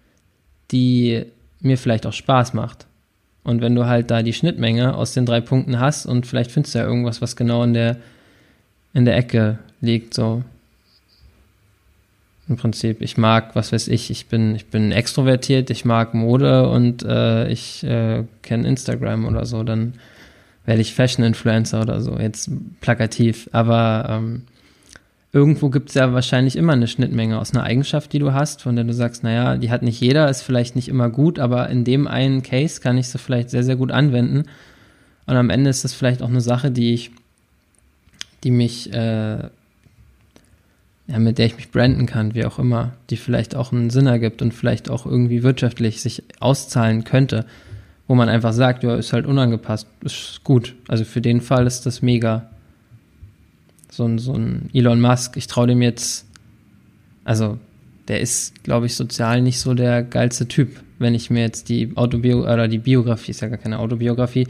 die mir vielleicht auch Spaß macht. Und wenn du halt da die Schnittmenge aus den drei Punkten hast und vielleicht findest du ja irgendwas, was genau in der, in der Ecke liegt, so. Im Prinzip, ich mag, was weiß ich, ich bin, ich bin extrovertiert, ich mag Mode und äh, ich äh, kenne Instagram oder so, dann werde ich Fashion-Influencer oder so, jetzt plakativ. Aber ähm, irgendwo gibt es ja wahrscheinlich immer eine Schnittmenge aus einer Eigenschaft, die du hast, von der du sagst, naja, die hat nicht jeder, ist vielleicht nicht immer gut, aber in dem einen Case kann ich sie vielleicht sehr, sehr gut anwenden. Und am Ende ist das vielleicht auch eine Sache, die ich, die mich äh, ja, mit der ich mich branden kann, wie auch immer, die vielleicht auch einen Sinn ergibt und vielleicht auch irgendwie wirtschaftlich sich auszahlen könnte, wo man einfach sagt, ja, ist halt unangepasst, ist gut. Also für den Fall ist das mega. So ein, so ein Elon Musk, ich traue dem jetzt, also der ist, glaube ich, sozial nicht so der geilste Typ. Wenn ich mir jetzt die Autobio oder die Biografie, ist ja gar keine Autobiografie,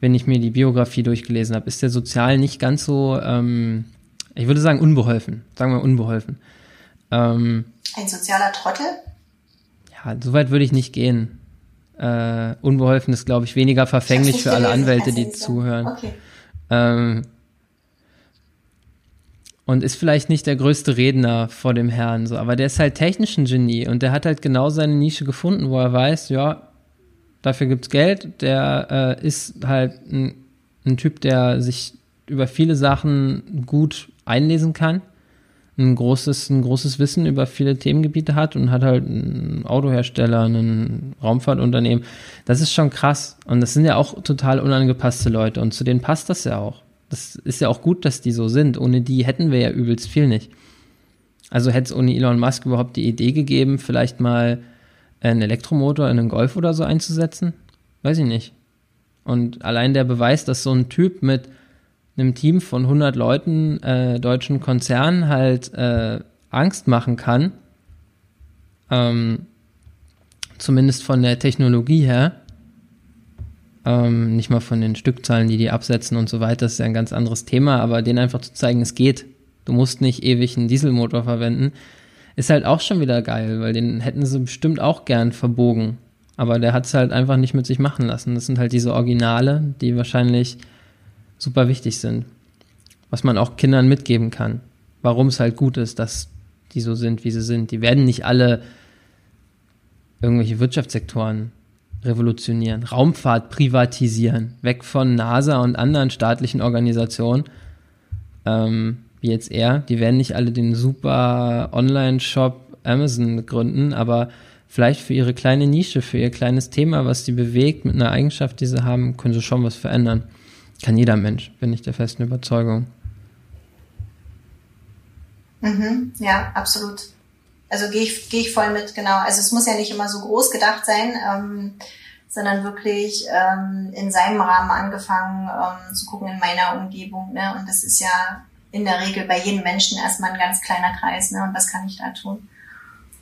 wenn ich mir die Biografie durchgelesen habe, ist der sozial nicht ganz so ähm, ich würde sagen unbeholfen. Sagen wir unbeholfen. Ähm, Ein sozialer Trottel? Ja, so weit würde ich nicht gehen. Äh, unbeholfen ist, glaube ich, weniger verfänglich für alle Anwälte, die zuhören. Okay. Ähm, und ist vielleicht nicht der größte Redner vor dem Herrn, so, aber der ist halt technisch ein Genie und der hat halt genau seine Nische gefunden, wo er weiß, ja, dafür gibt's Geld, der äh, ist halt ein, ein Typ, der sich über viele Sachen gut einlesen kann, ein großes, ein großes Wissen über viele Themengebiete hat und hat halt einen Autohersteller, ein Raumfahrtunternehmen. Das ist schon krass. Und das sind ja auch total unangepasste Leute und zu denen passt das ja auch. Das ist ja auch gut, dass die so sind. Ohne die hätten wir ja übelst viel nicht. Also hätte es ohne Elon Musk überhaupt die Idee gegeben, vielleicht mal einen Elektromotor in einen Golf oder so einzusetzen? Weiß ich nicht. Und allein der Beweis, dass so ein Typ mit einem Team von 100 Leuten äh, deutschen Konzernen halt äh, Angst machen kann, ähm, zumindest von der Technologie her, ähm, nicht mal von den Stückzahlen, die die absetzen und so weiter, das ist ja ein ganz anderes Thema, aber denen einfach zu zeigen, es geht. Du musst nicht ewig einen Dieselmotor verwenden, ist halt auch schon wieder geil, weil den hätten sie bestimmt auch gern verbogen. Aber der hat es halt einfach nicht mit sich machen lassen. Das sind halt diese Originale, die wahrscheinlich super wichtig sind. Was man auch Kindern mitgeben kann. Warum es halt gut ist, dass die so sind, wie sie sind. Die werden nicht alle irgendwelche Wirtschaftssektoren revolutionieren, Raumfahrt privatisieren, weg von NASA und anderen staatlichen Organisationen, ähm, wie jetzt er. Die werden nicht alle den super Online-Shop Amazon gründen, aber vielleicht für ihre kleine Nische, für ihr kleines Thema, was sie bewegt, mit einer Eigenschaft, die sie haben, können sie schon was verändern. Kann jeder Mensch, bin ich der festen Überzeugung. Mhm, ja, absolut. Also gehe ich, gehe ich voll mit, genau. Also es muss ja nicht immer so groß gedacht sein, ähm, sondern wirklich ähm, in seinem Rahmen angefangen ähm, zu gucken in meiner Umgebung. Ne? Und das ist ja in der Regel bei jedem Menschen erstmal ein ganz kleiner Kreis. Ne? Und was kann ich da tun?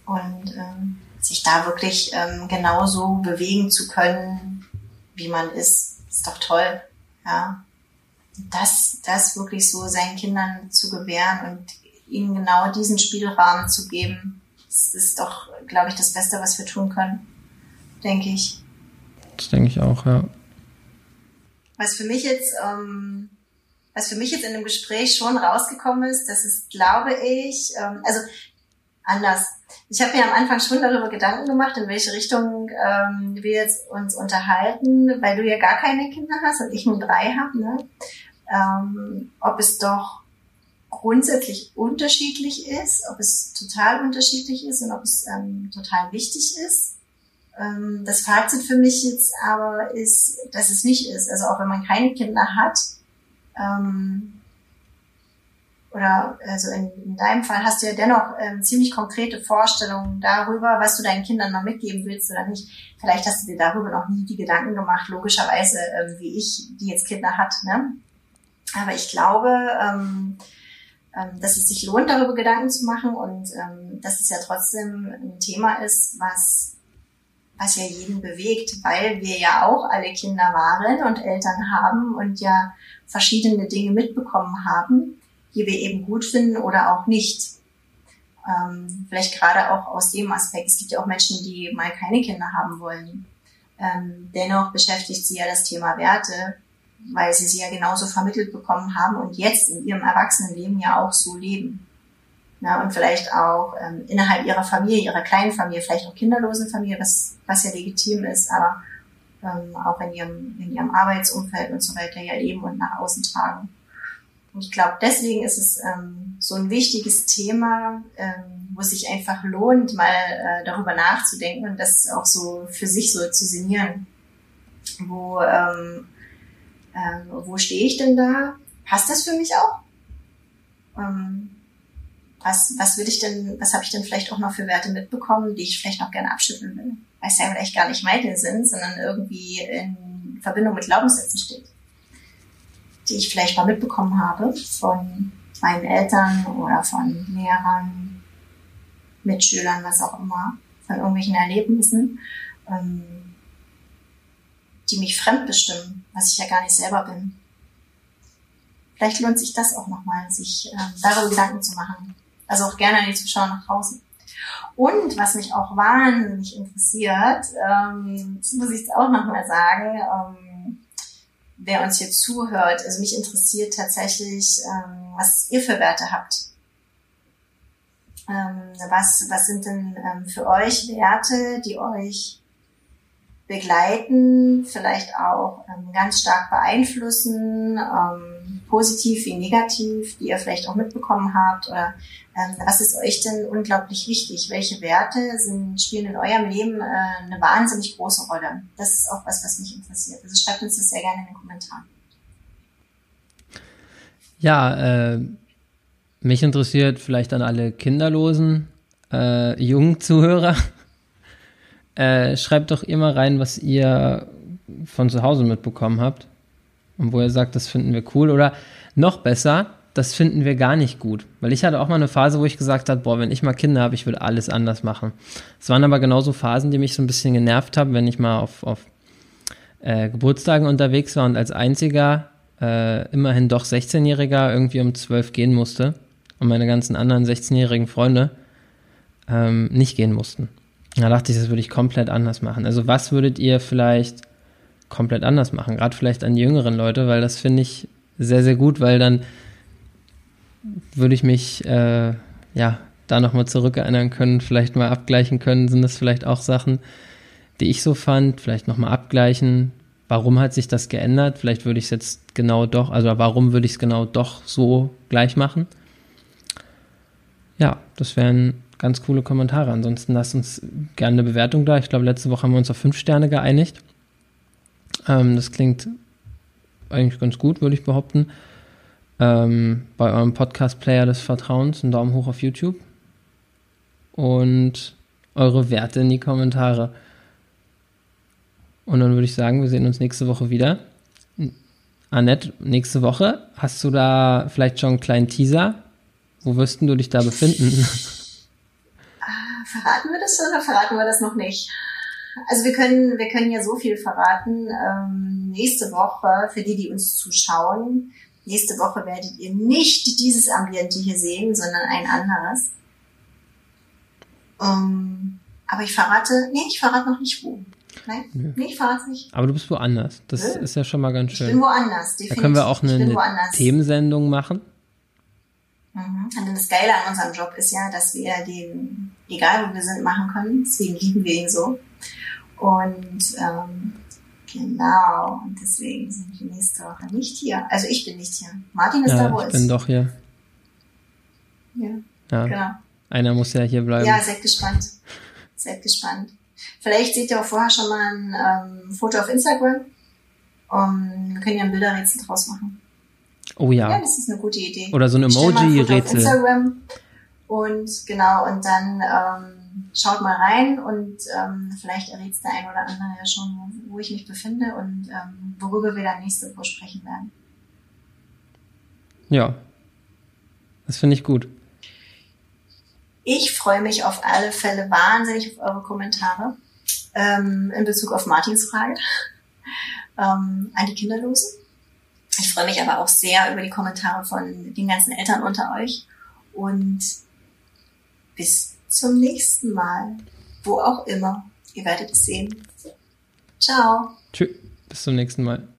Und ähm, sich da wirklich ähm, genauso bewegen zu können, wie man ist, ist doch toll. Ja. Das, das wirklich so seinen Kindern zu gewähren und ihnen genau diesen Spielrahmen zu geben, das ist doch, glaube ich, das Beste, was wir tun können, denke ich. Das denke ich auch, ja. Was für mich jetzt, ähm, was für mich jetzt in dem Gespräch schon rausgekommen ist, das ist, glaube ich, ähm, also anders. Ich habe mir am Anfang schon darüber Gedanken gemacht, in welche Richtung ähm, wir jetzt uns unterhalten, weil du ja gar keine Kinder hast und ich nur drei habe, ne? ähm, ob es doch grundsätzlich unterschiedlich ist, ob es total unterschiedlich ist und ob es ähm, total wichtig ist. Ähm, das Fazit für mich jetzt aber ist, dass es nicht ist. Also auch wenn man keine Kinder hat, ähm, oder also in, in deinem Fall hast du ja dennoch ähm, ziemlich konkrete Vorstellungen darüber, was du deinen Kindern noch mitgeben willst oder nicht. Vielleicht hast du dir darüber noch nie die Gedanken gemacht, logischerweise, ähm, wie ich, die jetzt Kinder hat. Ne? Aber ich glaube, ähm, ähm, dass es sich lohnt, darüber Gedanken zu machen und ähm, dass es ja trotzdem ein Thema ist, was was ja jeden bewegt, weil wir ja auch alle Kinder waren und Eltern haben und ja verschiedene Dinge mitbekommen haben die wir eben gut finden oder auch nicht. Ähm, vielleicht gerade auch aus dem Aspekt. Es gibt ja auch Menschen, die mal keine Kinder haben wollen. Ähm, dennoch beschäftigt sie ja das Thema Werte, weil sie sie ja genauso vermittelt bekommen haben und jetzt in ihrem Erwachsenenleben ja auch so leben. Na, und vielleicht auch ähm, innerhalb ihrer Familie, ihrer kleinen Familie, vielleicht auch kinderlosen Familie, was, was ja legitim ist, aber ähm, auch in ihrem, in ihrem Arbeitsumfeld und so weiter ja leben und nach außen tragen. Und ich glaube, deswegen ist es ähm, so ein wichtiges Thema, ähm, wo es sich einfach lohnt, mal äh, darüber nachzudenken und das auch so für sich so zu sinnieren. Wo, ähm, äh, wo stehe ich denn da? Passt das für mich auch? Ähm, was, was will ich denn, was habe ich denn vielleicht auch noch für Werte mitbekommen, die ich vielleicht noch gerne abschütteln will? Weil es ja vielleicht gar nicht meine sind, sondern irgendwie in Verbindung mit Glaubenssätzen steht die ich vielleicht mal mitbekommen habe von meinen Eltern oder von Lehrern, Mitschülern, was auch immer, von irgendwelchen Erlebnissen, ähm, die mich fremdbestimmen, was ich ja gar nicht selber bin. Vielleicht lohnt sich das auch nochmal, sich ähm, darüber Gedanken zu machen. Also auch gerne an die Zuschauer nach draußen. Und was mich auch wahnsinnig interessiert, ähm, das muss ich jetzt auch nochmal sagen, ähm, wer uns hier zuhört, also mich interessiert tatsächlich, ähm, was ihr für Werte habt. Ähm, was, was sind denn ähm, für euch Werte, die euch begleiten, vielleicht auch ähm, ganz stark beeinflussen, ähm, positiv wie negativ, die ihr vielleicht auch mitbekommen habt? Oder ähm, was ist euch denn unglaublich wichtig? Welche Werte sind, spielen in eurem Leben äh, eine wahnsinnig große Rolle? Das ist auch was, was mich interessiert. Also schreibt uns das sehr gerne in den Kommentaren. Ja, äh, mich interessiert vielleicht an alle kinderlosen, äh, jungen Zuhörer. Äh, schreibt doch immer rein, was ihr von zu Hause mitbekommen habt. Und wo ihr sagt, das finden wir cool. Oder noch besser, das finden wir gar nicht gut. Weil ich hatte auch mal eine Phase, wo ich gesagt habe, boah, wenn ich mal Kinder habe, ich würde alles anders machen. Es waren aber genauso Phasen, die mich so ein bisschen genervt haben, wenn ich mal auf, auf äh, Geburtstagen unterwegs war und als einziger, äh, immerhin doch 16-Jähriger, irgendwie um 12 gehen musste und meine ganzen anderen 16-jährigen Freunde ähm, nicht gehen mussten. Da dachte ich, das würde ich komplett anders machen. Also was würdet ihr vielleicht komplett anders machen? Gerade vielleicht an die jüngeren Leute, weil das finde ich sehr, sehr gut, weil dann würde ich mich äh, ja da nochmal zurückerinnern können, vielleicht mal abgleichen können. Sind das vielleicht auch Sachen, die ich so fand? Vielleicht nochmal abgleichen. Warum hat sich das geändert? Vielleicht würde ich es jetzt genau doch, also warum würde ich es genau doch so gleich machen? Ja, das wären ganz coole Kommentare. Ansonsten lasst uns gerne eine Bewertung da. Ich glaube, letzte Woche haben wir uns auf fünf Sterne geeinigt. Ähm, das klingt eigentlich ganz gut, würde ich behaupten. Ähm, bei eurem Podcast-Player des Vertrauens einen Daumen hoch auf YouTube. Und eure Werte in die Kommentare. Und dann würde ich sagen, wir sehen uns nächste Woche wieder. Annette, nächste Woche, hast du da vielleicht schon einen kleinen Teaser? Wo wirst du dich da befinden? verraten wir das oder verraten wir das noch nicht? Also wir können, wir können ja so viel verraten. Ähm, nächste Woche, für die, die uns zuschauen, nächste Woche werdet ihr nicht dieses Ambiente hier sehen, sondern ein anderes. Ähm, aber ich verrate, nee, ich verrate noch nicht wo. Nein, ja. nee, ich verrate nicht. Aber du bist woanders. Das ja. ist ja schon mal ganz schön. Ich bin woanders, definitiv. Da können wir auch eine, eine Themensendung machen. Mhm. Und das Geile an unserem Job ist ja, dass wir den, egal wo wir sind, machen können. Deswegen lieben wir ihn so. Und ähm, genau, und deswegen sind wir nächste Woche nicht hier. Also ich bin nicht hier. Martin ist ja, da, wo ich ist. Ich bin doch hier. Ja, ja, genau. Einer muss ja hier bleiben. Ja, seid gespannt. Seid gespannt. Vielleicht seht ihr auch vorher schon mal ein ähm, Foto auf Instagram. Um, wir können ja ein Bilderrätsel draus machen. Oh ja. Ja, das ist eine gute Idee. Oder so ein Emoji-Rätsel. Und genau, und dann ähm, schaut mal rein und ähm, vielleicht errät der ein oder andere ja schon, wo ich mich befinde und ähm, worüber wir dann nächste Woche sprechen werden. Ja, das finde ich gut. Ich freue mich auf alle Fälle wahnsinnig auf eure Kommentare ähm, in Bezug auf Martins Frage ähm, an die Kinderlosen. Ich freue mich aber auch sehr über die Kommentare von den ganzen Eltern unter euch und bis zum nächsten Mal, wo auch immer. Ihr werdet sehen. Ciao. Tschüss, bis zum nächsten Mal.